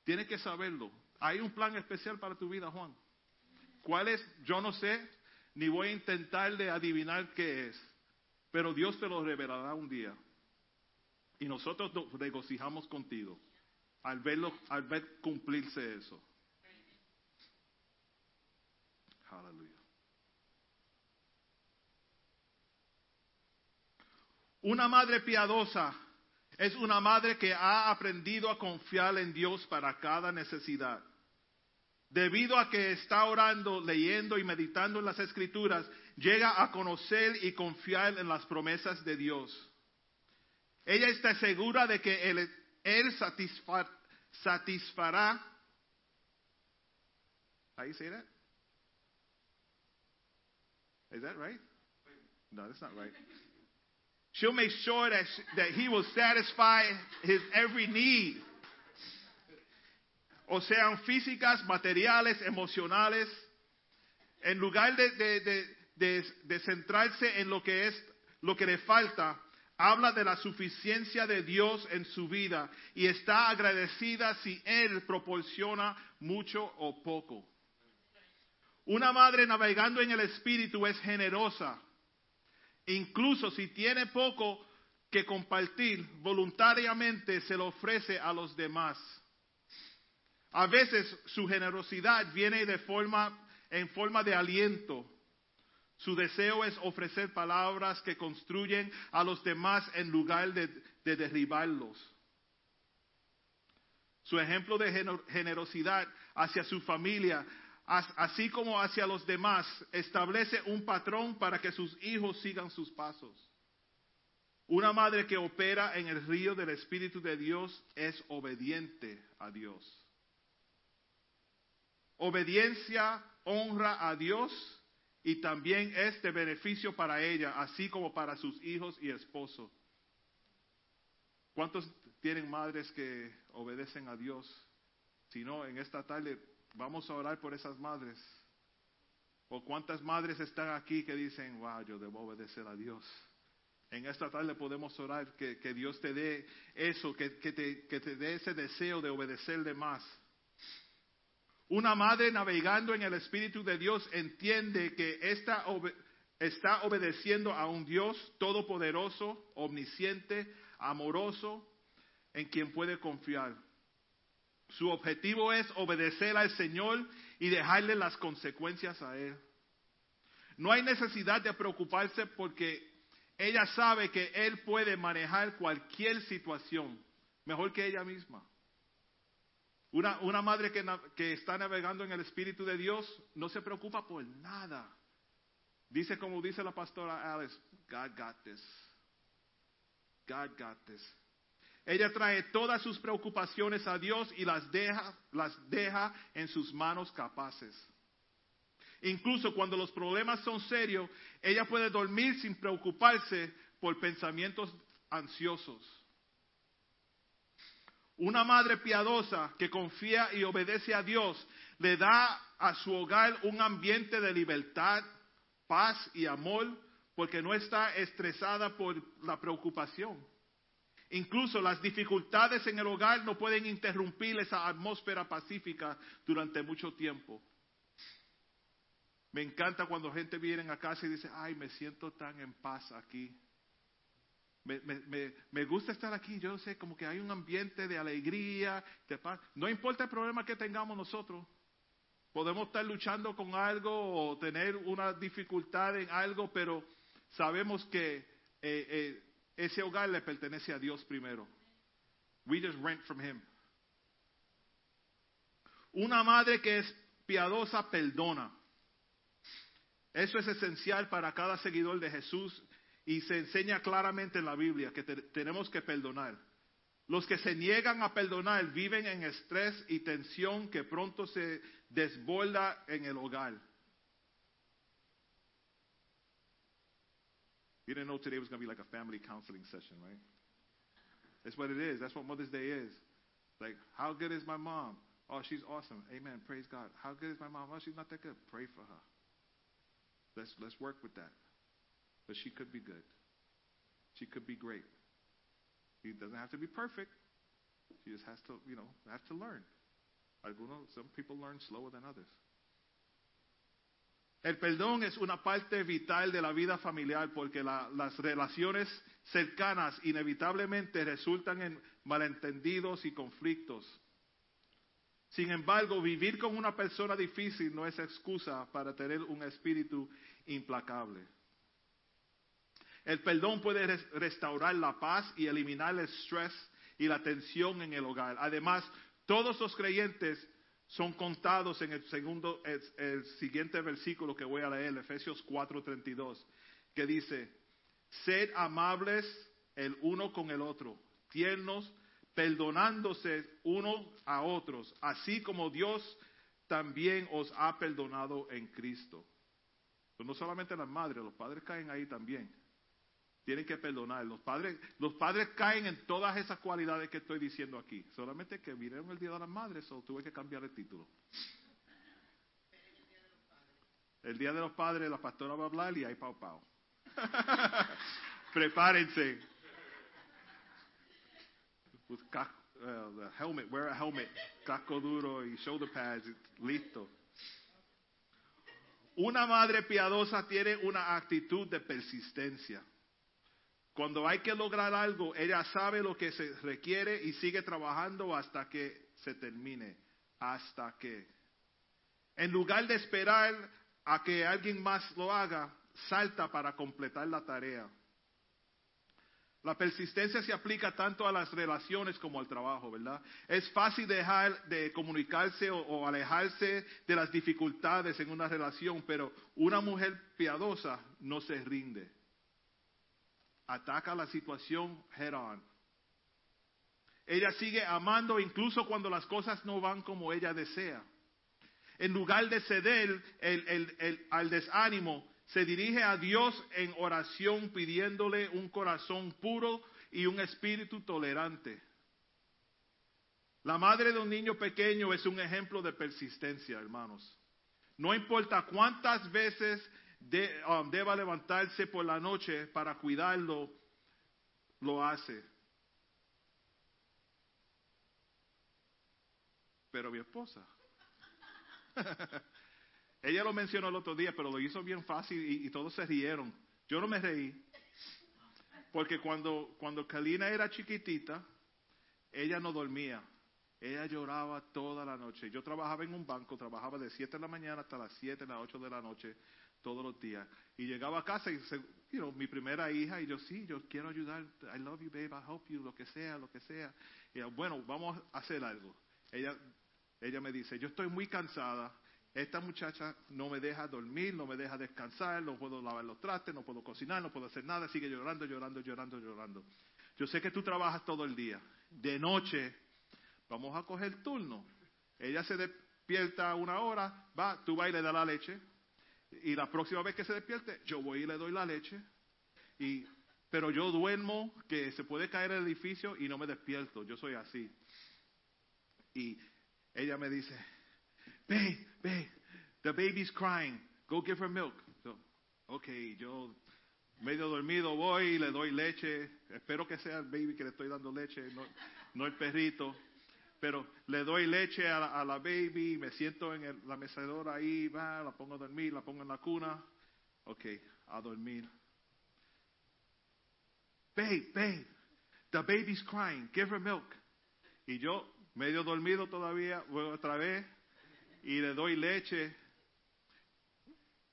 Speaker 5: Tienes que saberlo. Hay un plan especial para tu vida, Juan. ¿Cuál es? Yo no sé, ni voy a intentar de adivinar qué es. Pero Dios te lo revelará un día. Y nosotros nos regocijamos contigo al verlo, al ver cumplirse eso. Aleluya. Una madre piadosa es una madre que ha aprendido a confiar en Dios para cada necesidad. Debido a que está orando, leyendo y meditando en las escrituras, llega a conocer y confiar en las promesas de Dios. Ella está segura de que Él, él satisfa, satisfará. How you that? Is that right? No, that's not right. She'll make sure that, she- that he will satisfy his every need. O sean físicas, materiales, emocionales. En lugar de, de, de, de, centrarse en lo que es lo que le falta, habla de la suficiencia de Dios en su vida y está agradecida si Él proporciona mucho o poco. Una madre navegando en el Espíritu es generosa. Incluso si tiene poco que compartir, voluntariamente se lo ofrece a los demás. A veces su generosidad viene de forma, en forma de aliento. Su deseo es ofrecer palabras que construyen a los demás en lugar de, de derribarlos. Su ejemplo de gener- generosidad hacia su familia, así como hacia los demás, establece un patrón para que sus hijos sigan sus pasos. Una madre que opera en el río del Espíritu de Dios es obediente a Dios. Obediencia honra a Dios y también es de beneficio para ella, así como para sus hijos y esposo. ¿Cuántos tienen madres que obedecen a Dios? Si no, en esta tarde vamos a orar por esas madres. ¿O cuántas madres están aquí que dicen, wow, yo debo obedecer a Dios? En esta tarde podemos orar que, Dios te dé eso, que, te, que te dé ese deseo de obedecerle más. Una madre navegando en el Espíritu de Dios entiende que esta está obedeciendo a un Dios todopoderoso, omnisciente, amoroso, en quien puede confiar. Su objetivo es obedecer al Señor y dejarle las consecuencias a Él. No hay necesidad de preocuparse porque ella sabe que Él puede manejar cualquier situación mejor que ella misma. Una, una madre que, que está navegando en el Espíritu de Dios no se preocupa por nada. Dice como dice la pastora Alice, God got this. God got this. Ella trae todas sus preocupaciones a Dios y las deja, las deja en sus manos capaces. Incluso cuando los problemas son serios, ella puede dormir sin preocuparse por pensamientos ansiosos. Una madre piadosa que confía y obedece a Dios le da a su hogar un ambiente de libertad, paz y amor porque no está estresada por la preocupación. Incluso las dificultades en el hogar no pueden interrumpir esa atmósfera pacífica durante mucho tiempo. Me encanta cuando gente viene a casa y dice, ay, me siento tan en paz aquí. Me, me, me, gusta estar aquí, yo sé, como que hay un ambiente de alegría, de paz. No importa el problema que tengamos nosotros. Podemos estar luchando con algo o tener una dificultad en algo, pero sabemos que eh, eh, ese hogar le pertenece a Dios primero. We just rent from Him. Una madre que es piadosa perdona. Eso es esencial para cada seguidor de Jesús y se enseña claramente en la Biblia que te- tenemos que perdonar. Los que se niegan a perdonar viven en estrés y tensión que pronto se desborda en el hogar. You didn't know today was going to be like a family counseling session, right? That's what it is. That's what Mother's Day is. Like, how good is my mom? Oh, she's awesome. Amen. Praise God. How good is my mom? Oh, she's not that good. Pray for her. Let's let's work with that. But she could be good. she could be great. She doesn't have to be perfect. She just has to, you know, have to learn. I don't know. some people learn slower than others. El perdón es una parte vital de la vida familiar porque la- las relaciones cercanas inevitablemente resultan en malentendidos y conflictos. Sin embargo, vivir con una persona difícil no es excusa para tener un espíritu implacable. El perdón puede res- restaurar la paz y eliminar el estrés y la tensión en el hogar. Además, todos los creyentes son contados en el segundo, el, siguiente versículo que voy a leer, Efesios 4:32, que dice, sed amables el uno con el otro, tiernos, perdonándose unos a otros, así como Dios también os ha perdonado en Cristo. Pues no solamente las madres, los padres caen ahí también. Tienen que perdonar. Los padres, los padres caen en todas esas cualidades que estoy diciendo aquí. Solamente que vinieron el Día de las Madres o tuve que cambiar el título. El Día de los Padres, la pastora va a hablar y hay pau pau. Prepárense. With ca- uh, wear a helmet, casco duro y shoulder pads, listo. Una madre piadosa tiene una actitud de persistencia. Cuando hay que lograr algo, ella sabe lo que se requiere y sigue trabajando hasta que se termine. Hasta que. En lugar de esperar a que alguien más lo haga, salta para completar la tarea. La persistencia se aplica tanto a las relaciones como al trabajo, ¿verdad? Es fácil dejar de comunicarse o, alejarse de las dificultades en una relación, pero una mujer piadosa no se rinde ataca la situación head on. Ella sigue amando incluso cuando las cosas no van como ella desea. En lugar de ceder al desánimo, se dirige a Dios en oración pidiéndole un corazón puro y un espíritu tolerante. La madre de un niño pequeño es un ejemplo de persistencia, hermanos. No importa cuántas veces de- um, deba levantarse por la noche para cuidarlo, lo hace. Pero mi esposa, ella lo mencionó el otro día, pero lo hizo bien fácil y, todos se rieron. Yo no me reí, porque cuando, cuando Kalina era chiquitita, ella no dormía. Ella lloraba toda la noche. Yo trabajaba en un banco, trabajaba de 7 de la mañana hasta las 7, las 8 de la noche, todos los días. Y llegaba a casa y, se- you know, mi primera hija, y yo, sí, yo quiero ayudar. I love you, babe, I help you, lo que sea, lo que sea. Y yo, bueno, vamos a hacer algo. Ella, ella me dice, yo estoy muy cansada. Esta muchacha no me deja dormir, no me deja descansar, no puedo lavar los trastes, no puedo cocinar, no puedo hacer nada, sigue llorando, llorando, llorando, llorando. Yo sé que tú trabajas todo el día. De noche, vamos a coger turno. Ella se despierta una hora, va, tú vas y le das la leche. Y la próxima vez que se despierte, yo voy y le doy la leche. Y, pero yo duermo, que se puede caer el edificio y no me despierto. Yo soy así. Y ella me dice, babe, babe, the baby's crying. Go give her milk. So, ok, yo medio dormido voy y le doy leche. Espero que sea el baby que le estoy dando leche, no, no el perrito. Pero le doy leche a la, a la baby, me siento en el- la mecedora ahí, va, la pongo a dormir, la pongo en la cuna. Ok, a dormir. Babe, babe, the baby's crying, give her milk. Y yo, medio dormido todavía, voy otra vez y le doy leche.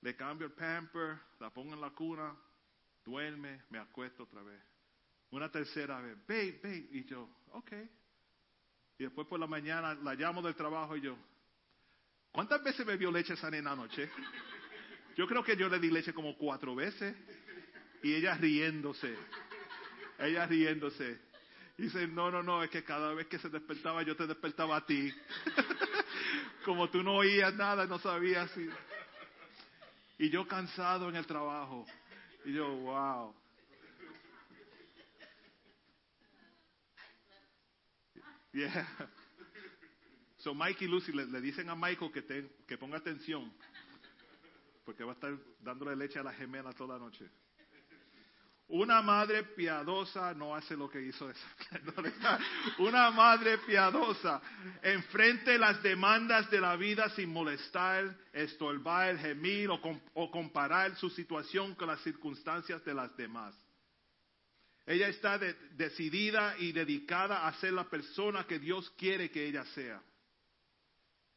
Speaker 5: Le cambio el pamper, la pongo en la cuna, duerme, me acuesto otra vez. Una tercera vez, babe, babe, y yo, ok. Y después por la mañana la llamo del trabajo y yo, ¿cuántas veces bebió leche esa nena anoche? Yo creo que yo le di leche como cuatro veces. Y ella riéndose, ella riéndose. Dice, no, no, no, es que cada vez que se despertaba yo te despertaba a ti. como tú no oías nada, no sabías. Y yo cansado en el trabajo. Y yo, wow. Yeah. So Mike y Lucy le, dicen a Michael que, te- que ponga atención. Porque va a estar dándole leche a la gemela toda la noche. Una madre piadosa no hace lo que hizo esa. Una madre piadosa enfrente las demandas de la vida sin molestar, estorbar, gemir o, com- o comparar su situación con las circunstancias de las demás. Ella está de- decidida y dedicada a ser la persona que Dios quiere que ella sea.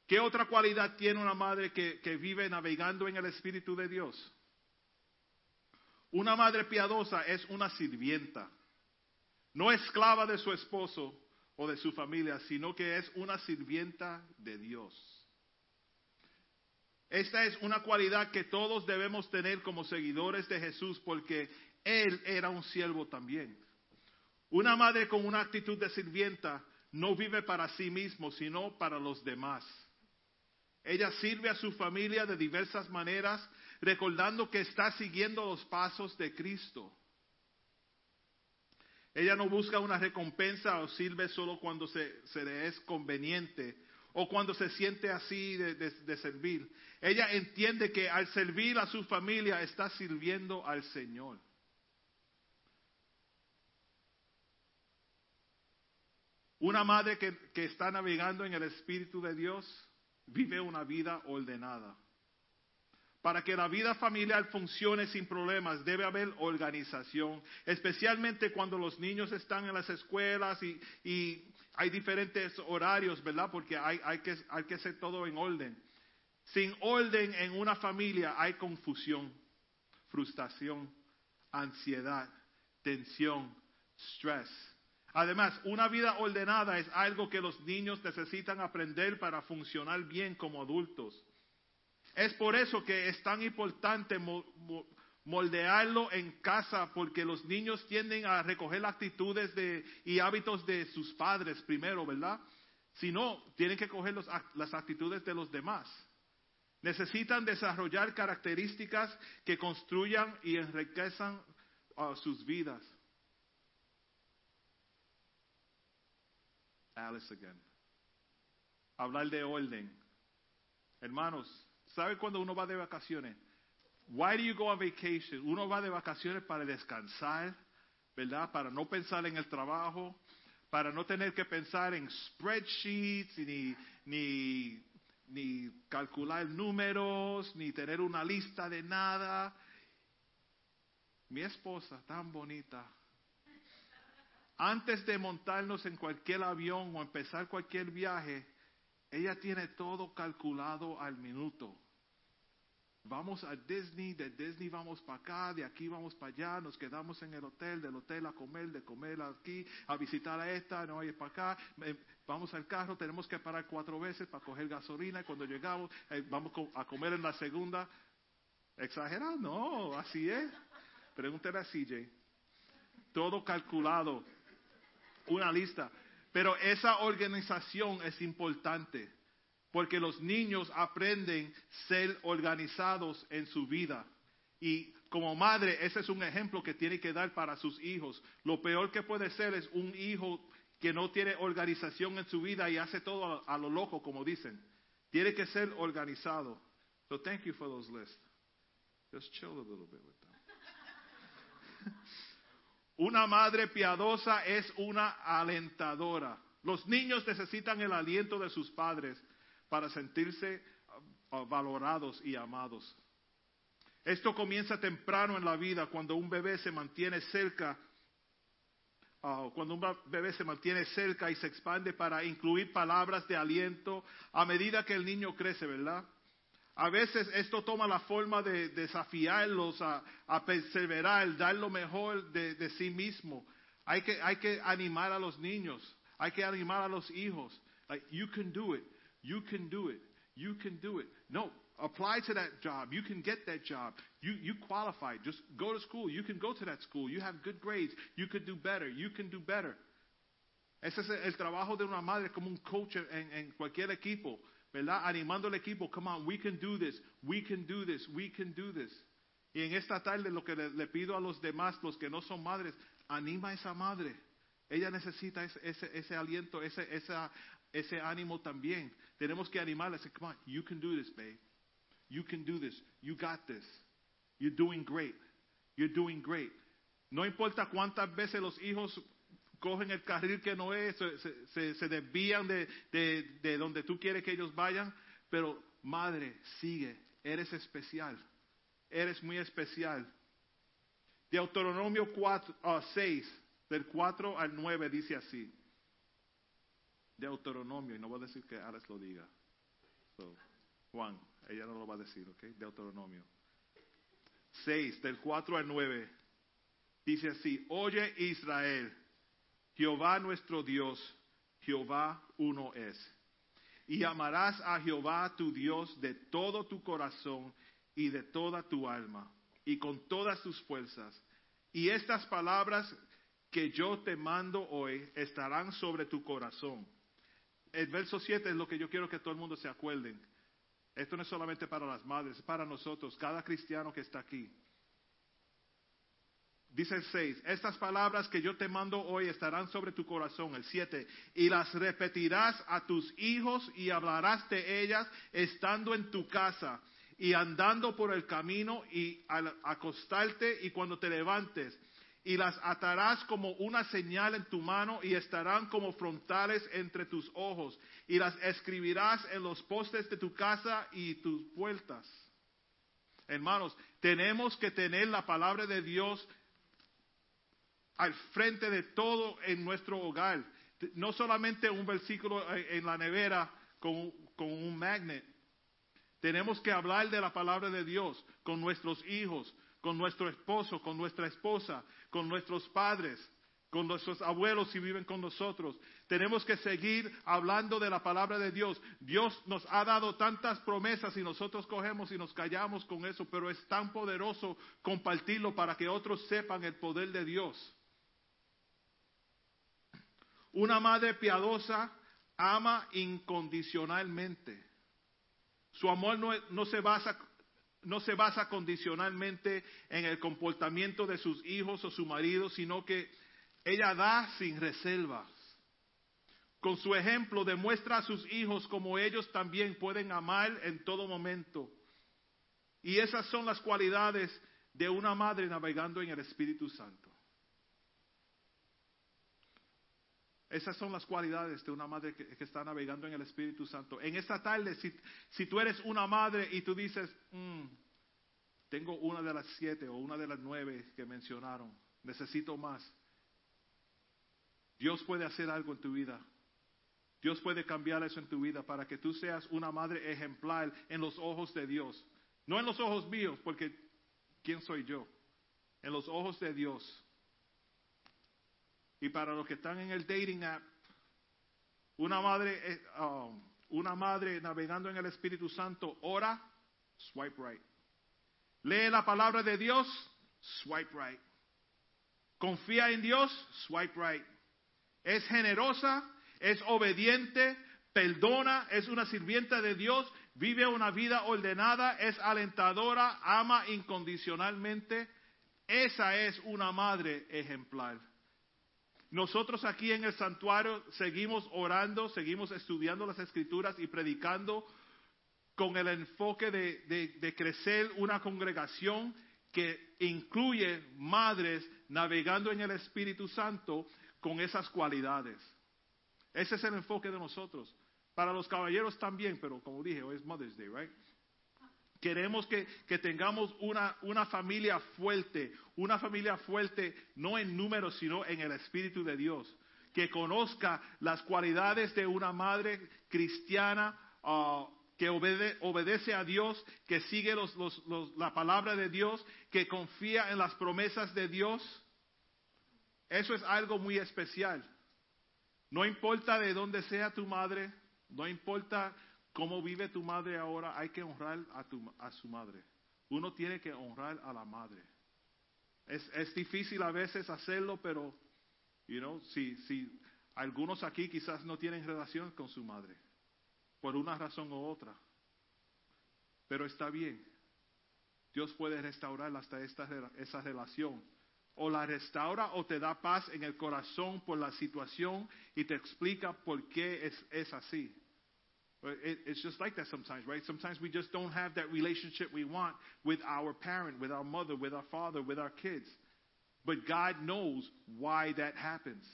Speaker 5: ¿Qué otra cualidad tiene una madre que, que vive navegando en el Espíritu de Dios? Una madre piadosa es una sirvienta, no esclava de su esposo o de su familia, sino que es una sirvienta de Dios. Esta es una cualidad que todos debemos tener como seguidores de Jesús porque Él era un siervo también. Una madre con una actitud de sirvienta no vive para sí mismo, sino para los demás. Ella sirve a su familia de diversas maneras, recordando que está siguiendo los pasos de Cristo. Ella no busca una recompensa o sirve solo cuando se, le es conveniente o cuando se siente así de servir. Ella entiende que al servir a su familia está sirviendo al Señor. Una madre que, está navegando en el Espíritu de Dios vive una vida ordenada. Para que la vida familiar funcione sin problemas debe haber organización, especialmente cuando los niños están en las escuelas y, hay diferentes horarios, ¿verdad? Porque hay, hay, que, hay que hacer todo en orden. Sin orden en una familia hay confusión, frustración, ansiedad, tensión, estrés. Además, una vida ordenada es algo que los niños necesitan aprender para funcionar bien como adultos. Es por eso que es tan importante mo- mo- moldearlo en casa, porque los niños tienden a recoger actitudes de, y hábitos de sus padres primero, ¿verdad? Si no, tienen que coger los las actitudes de los demás. Necesitan desarrollar características que construyan y enriquezcan ah, sus vidas. Alice again. Hablar de orden. Hermanos, ¿sabe cuando uno va de vacaciones? Why do you go on vacation? Uno va de vacaciones para descansar, ¿verdad? Para no pensar en el trabajo, para no tener que pensar en spreadsheets, ni, ni, ni calcular números, ni tener una lista de nada. Mi esposa, tan bonita, antes de montarnos en cualquier avión o empezar cualquier viaje, ella tiene todo calculado al minuto. Vamos a Disney, de Disney vamos para acá, de aquí vamos para allá, nos quedamos en el hotel, del hotel a comer, de comer aquí, a visitar a esta, no ir para acá, eh, vamos al carro, tenemos que parar cuatro veces para coger gasolina y cuando llegamos eh, vamos a comer en la segunda. ¿Exagerado? No, así es. Pregúntale a CJ. Todo calculado, una lista. Pero esa organización es importante porque los niños aprenden ser organizados en su vida. Y como madre, ese es un ejemplo que tiene que dar para sus hijos. Lo peor que puede ser es un hijo que no tiene organización en su vida y hace todo a, lo loco, como dicen. Tiene que ser organizado. So thank you for those lists. Just chill a little bit with. Una madre piadosa es una alentadora. Los niños necesitan el aliento de sus padres para sentirse uh, valorados y amados. Esto comienza temprano en la vida cuando un bebé se mantiene cerca, uh, cuando un bebé se mantiene cerca y se expande para incluir palabras de aliento a medida que el niño crece, ¿verdad? A veces esto toma la forma de desafiarlos a, a perseverar, dar lo mejor de, de sí mismo. Hay que, hay que animar a los niños, hay que animar a los hijos. Like, you can do it, you can do it, you can do it. No, apply to that job. You can get that job. You, you qualify. Just go to school. You can go to that school. You have good grades. You could do better. You can do better. Ese es el trabajo de una madre como un coach en, en cualquier equipo, ¿verdad? Animando al equipo, come on, we can do this, we can do this, we can do this. Y en esta tarde lo que le, pido a los demás, los que no son madres, anima a esa madre. Ella necesita ese, ese, ese aliento, ese, ese ánimo también. Tenemos que animarla, say, come on, you can do this, babe. You can do this. You got this. You're doing great. You're doing great. No importa cuántas veces los hijos cogen el carril que no es, se, se- se- desvían de, de- de donde tú quieres que ellos vayan, pero madre, sigue, eres especial, eres muy especial. Deuteronomio 4, ah, 6, del 4 al 9 dice así. Deuteronomio, y no voy a decir que Alex lo diga. So, Juan, ella no lo va a decir, ¿ok? Deuteronomio. 6, del 4 al 9, dice así, oye Israel, Jehová nuestro Dios, Jehová uno es. Y amarás a Jehová tu Dios de todo tu corazón y de toda tu alma y con todas tus fuerzas. Y estas palabras que yo te mando hoy estarán sobre tu corazón. El verso 7 es lo que yo quiero que todo el mundo se acuerden. Esto no es solamente para las madres, es para nosotros, cada cristiano que está aquí. Dice el 6, estas palabras que yo te mando hoy estarán sobre tu corazón. El 7, y las repetirás a tus hijos y hablarás de ellas estando en tu casa y andando por el camino y al acostarte y cuando te levantes. Y las atarás como una señal en tu mano y estarán como frontales entre tus ojos. Y las escribirás en los postes de tu casa y tus puertas. Hermanos, tenemos que tener la palabra de Dios al frente de todo en nuestro hogar. No solamente un versículo en la nevera con, con un magnet. Tenemos que hablar de la palabra de Dios con nuestros hijos, con nuestro esposo, con nuestra esposa, con nuestros padres, con nuestros abuelos si viven con nosotros. Tenemos que seguir hablando de la palabra de Dios. Dios nos ha dado tantas promesas y nosotros cogemos y nos callamos con eso, pero es tan poderoso compartirlo para que otros sepan el poder de Dios. Una madre piadosa ama incondicionalmente. Su amor no, se basa no se basa condicionalmente en el comportamiento de sus hijos o su marido, sino que ella da sin reservas. Con su ejemplo demuestra a sus hijos como ellos también pueden amar en todo momento. Y esas son las cualidades de una madre navegando en el Espíritu Santo. Esas son las cualidades de una madre que, está navegando en el Espíritu Santo. En esta tarde, si, si tú eres una madre y tú dices, "Mm, tengo una de las siete o una de las nueve que mencionaron, necesito más. Dios puede hacer algo en tu vida. Dios puede cambiar eso en tu vida para que tú seas una madre ejemplar en los ojos de Dios. No en los ojos míos, porque ¿quién soy yo? En los ojos de Dios. Y para los que están en el dating app, una madre, um, una madre navegando en el Espíritu Santo ora, swipe right. Lee la palabra de Dios, swipe right. Confía en Dios, swipe right. Es generosa, es obediente, perdona, es una sirvienta de Dios, vive una vida ordenada, es alentadora, ama incondicionalmente. Esa es una madre ejemplar. Nosotros aquí en el santuario seguimos orando, seguimos estudiando las escrituras y predicando con el enfoque de, crecer una congregación que incluye madres navegando en el Espíritu Santo con esas cualidades. Ese es el enfoque de nosotros. Para los caballeros también, pero como dije, hoy es Mother's Day, right? Queremos que, tengamos una, familia fuerte, una familia fuerte no en números, sino en el Espíritu de Dios, que conozca las cualidades de una madre cristiana ah, que obede- obedece a Dios, que sigue los- los- la palabra de Dios, que confía en las promesas de Dios. Eso es algo muy especial. No importa de dónde sea tu madre, no importa cómo vive tu madre ahora, hay que honrar a, tu, a su madre. Uno tiene que honrar a la madre. Es, es difícil a veces hacerlo, pero, you know, si, si algunos aquí quizás no tienen relación con su madre, por una razón u otra, pero está bien. Dios puede restaurar hasta esta, esa relación. O la restaura o te da paz en el corazón por la situación y te explica por qué es, es así. It, it's just like that sometimes, right? Sometimes we just don't have that relationship we want with our parent, with our mother, with our father, with our kids. But God knows why that happens.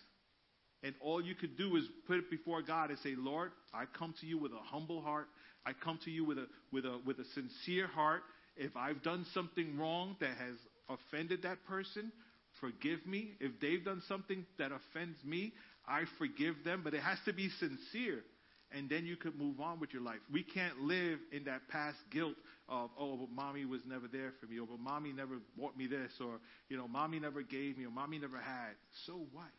Speaker 5: And all you could do is put it before God and say, Lord, I come to you with a humble heart. I come to you with a, with a, with a sincere heart. If I've done something wrong that has offended that person, forgive me. If they've done something that offends me, I forgive them. But it has to be sincere. And then you could move on with your life. We can't live in that past guilt of, oh, but mommy was never there for me, or but mommy never bought me this, or, you know, mommy never gave me, or mommy never had. So what?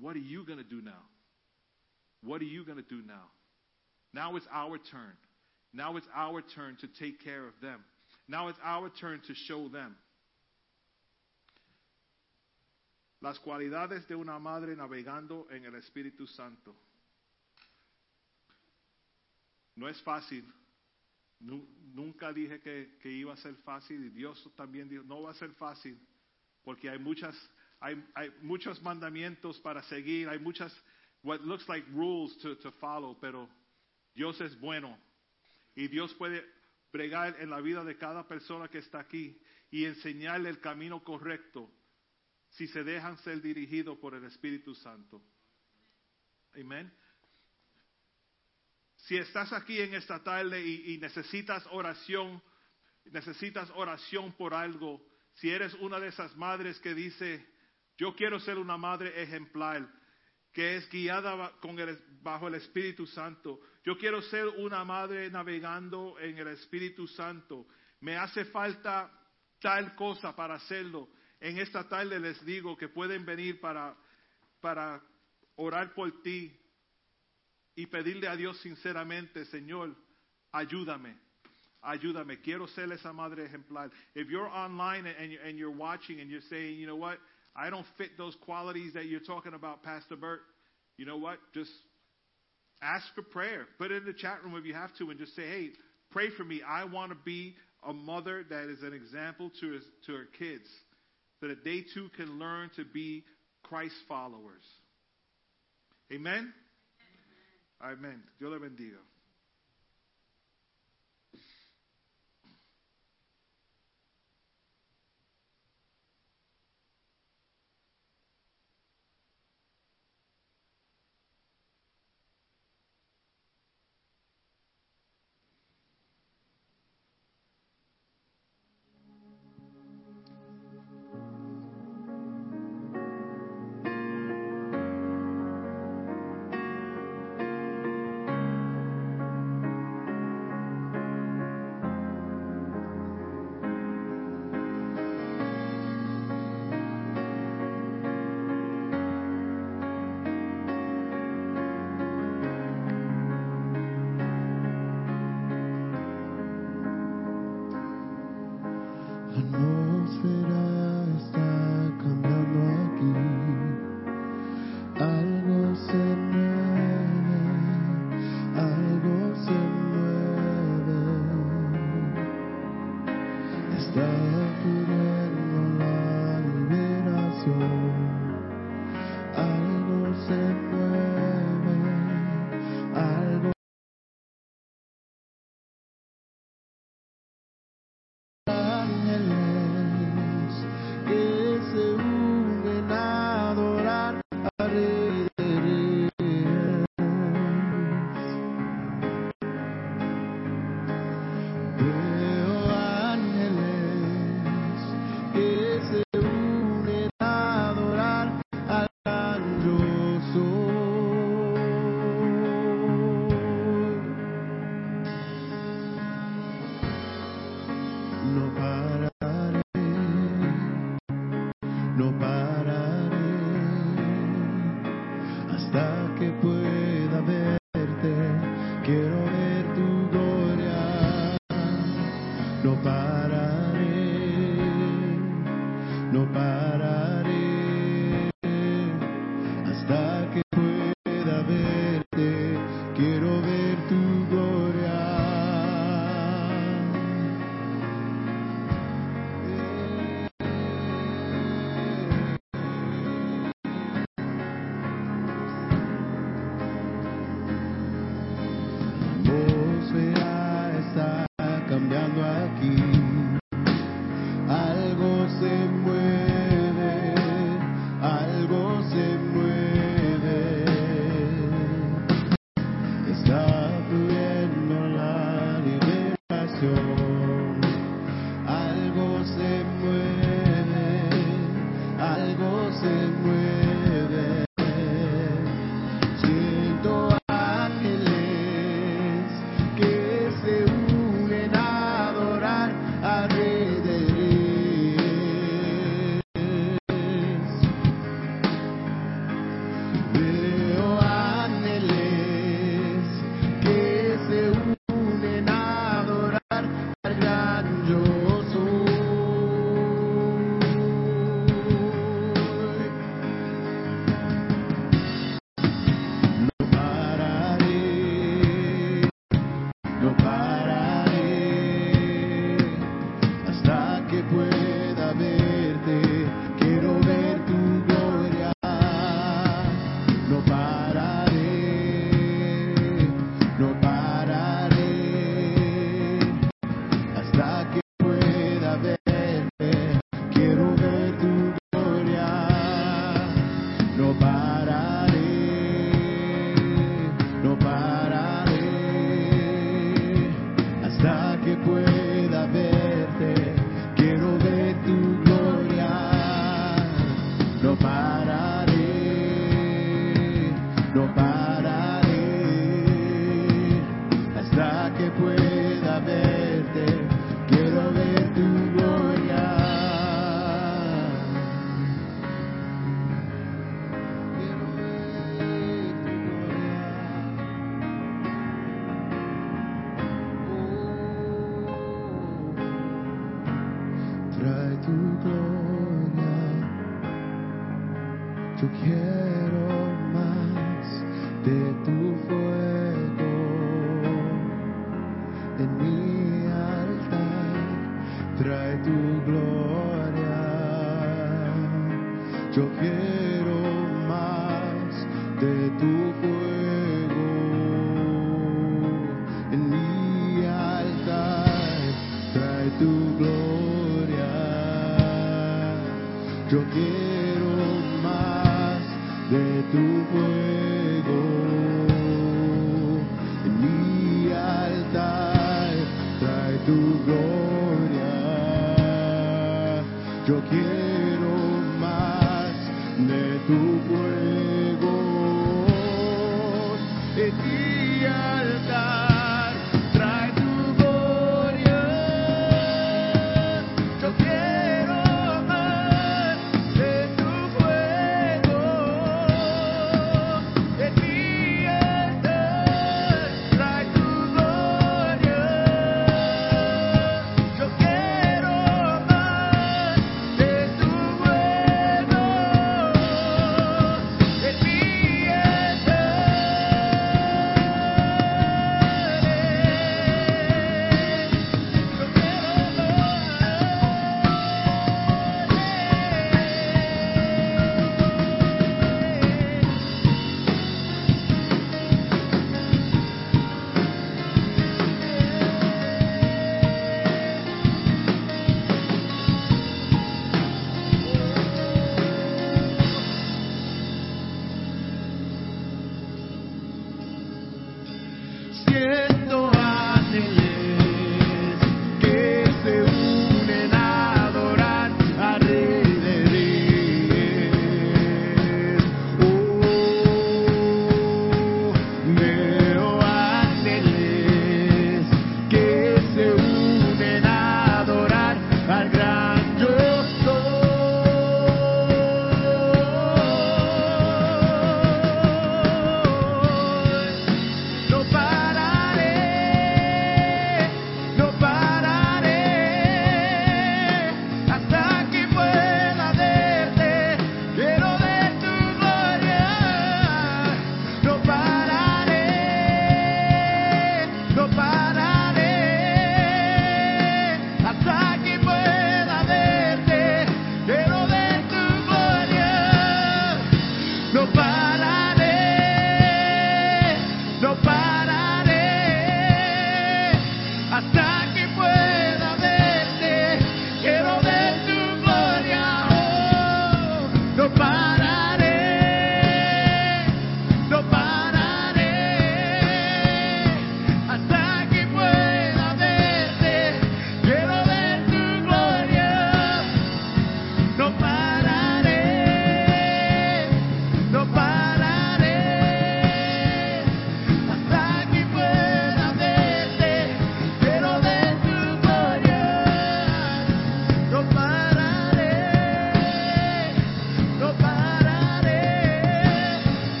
Speaker 5: What are you going to do now? What are you going to do now? Now it's our turn. Now it's our turn to take care of them. Now it's our turn to show them. Las cualidades de una madre navegando en el Espíritu Santo. No es fácil. Nu- Nunca dije que, iba a ser fácil y Dios también dijo, no va a ser fácil porque hay muchas, hay, muchos mandamientos para seguir, hay muchas, what looks like rules to, to follow, pero Dios es bueno y Dios puede bregar en la vida de cada persona que está aquí y enseñarle el camino correcto si se dejan ser dirigidos por el Espíritu Santo. Amén. Si estás aquí en esta tarde y, necesitas oración, necesitas oración por algo, si eres una de esas madres que dice, yo quiero ser una madre ejemplar, que es guiada con el- bajo el Espíritu Santo, yo quiero ser una madre navegando en el Espíritu Santo, me hace falta tal cosa para hacerlo. En esta tarde les digo que pueden venir para, para orar por ti, y pedirle a Dios sinceramente, Señor, ayúdame, ayúdame, quiero ser esa madre ejemplar. If you're online and, and you're watching and you're saying, you know what, I don't fit those qualities that you're talking about, Pastor Bert, you know what, just ask for prayer. Put it in the chat room if you have to and just say, hey, pray for me. I want to be a mother that is an example to, his, to her kids so that they too can learn to be Christ followers. Amen. Amén. Dios le bendiga.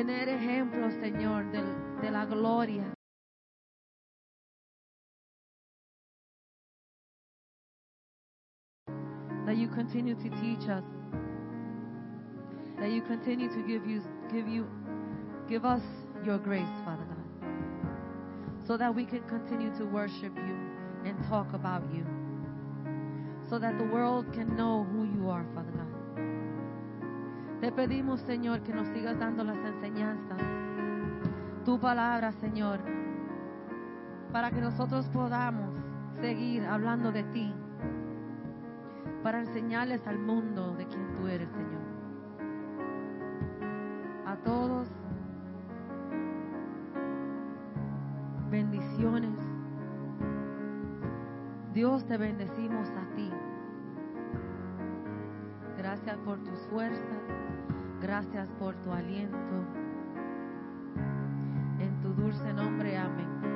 Speaker 6: Tener Señor, del- de, la gloria. That you continue to teach us. That you continue to give you give you give us your grace, Father God. So that we can continue to worship you and talk about you. So that the world can know who you are, Father God. Te pedimos, Señor, que nos sigas dando las enseñanzas, tu palabra, Señor, para que nosotros podamos seguir hablando de ti, para enseñarles al mundo de quién tú eres, Señor. A todos, bendiciones. Dios te bendecimos a ti. Por tus fuerzas. Gracias por tu aliento. En tu dulce nombre, amén.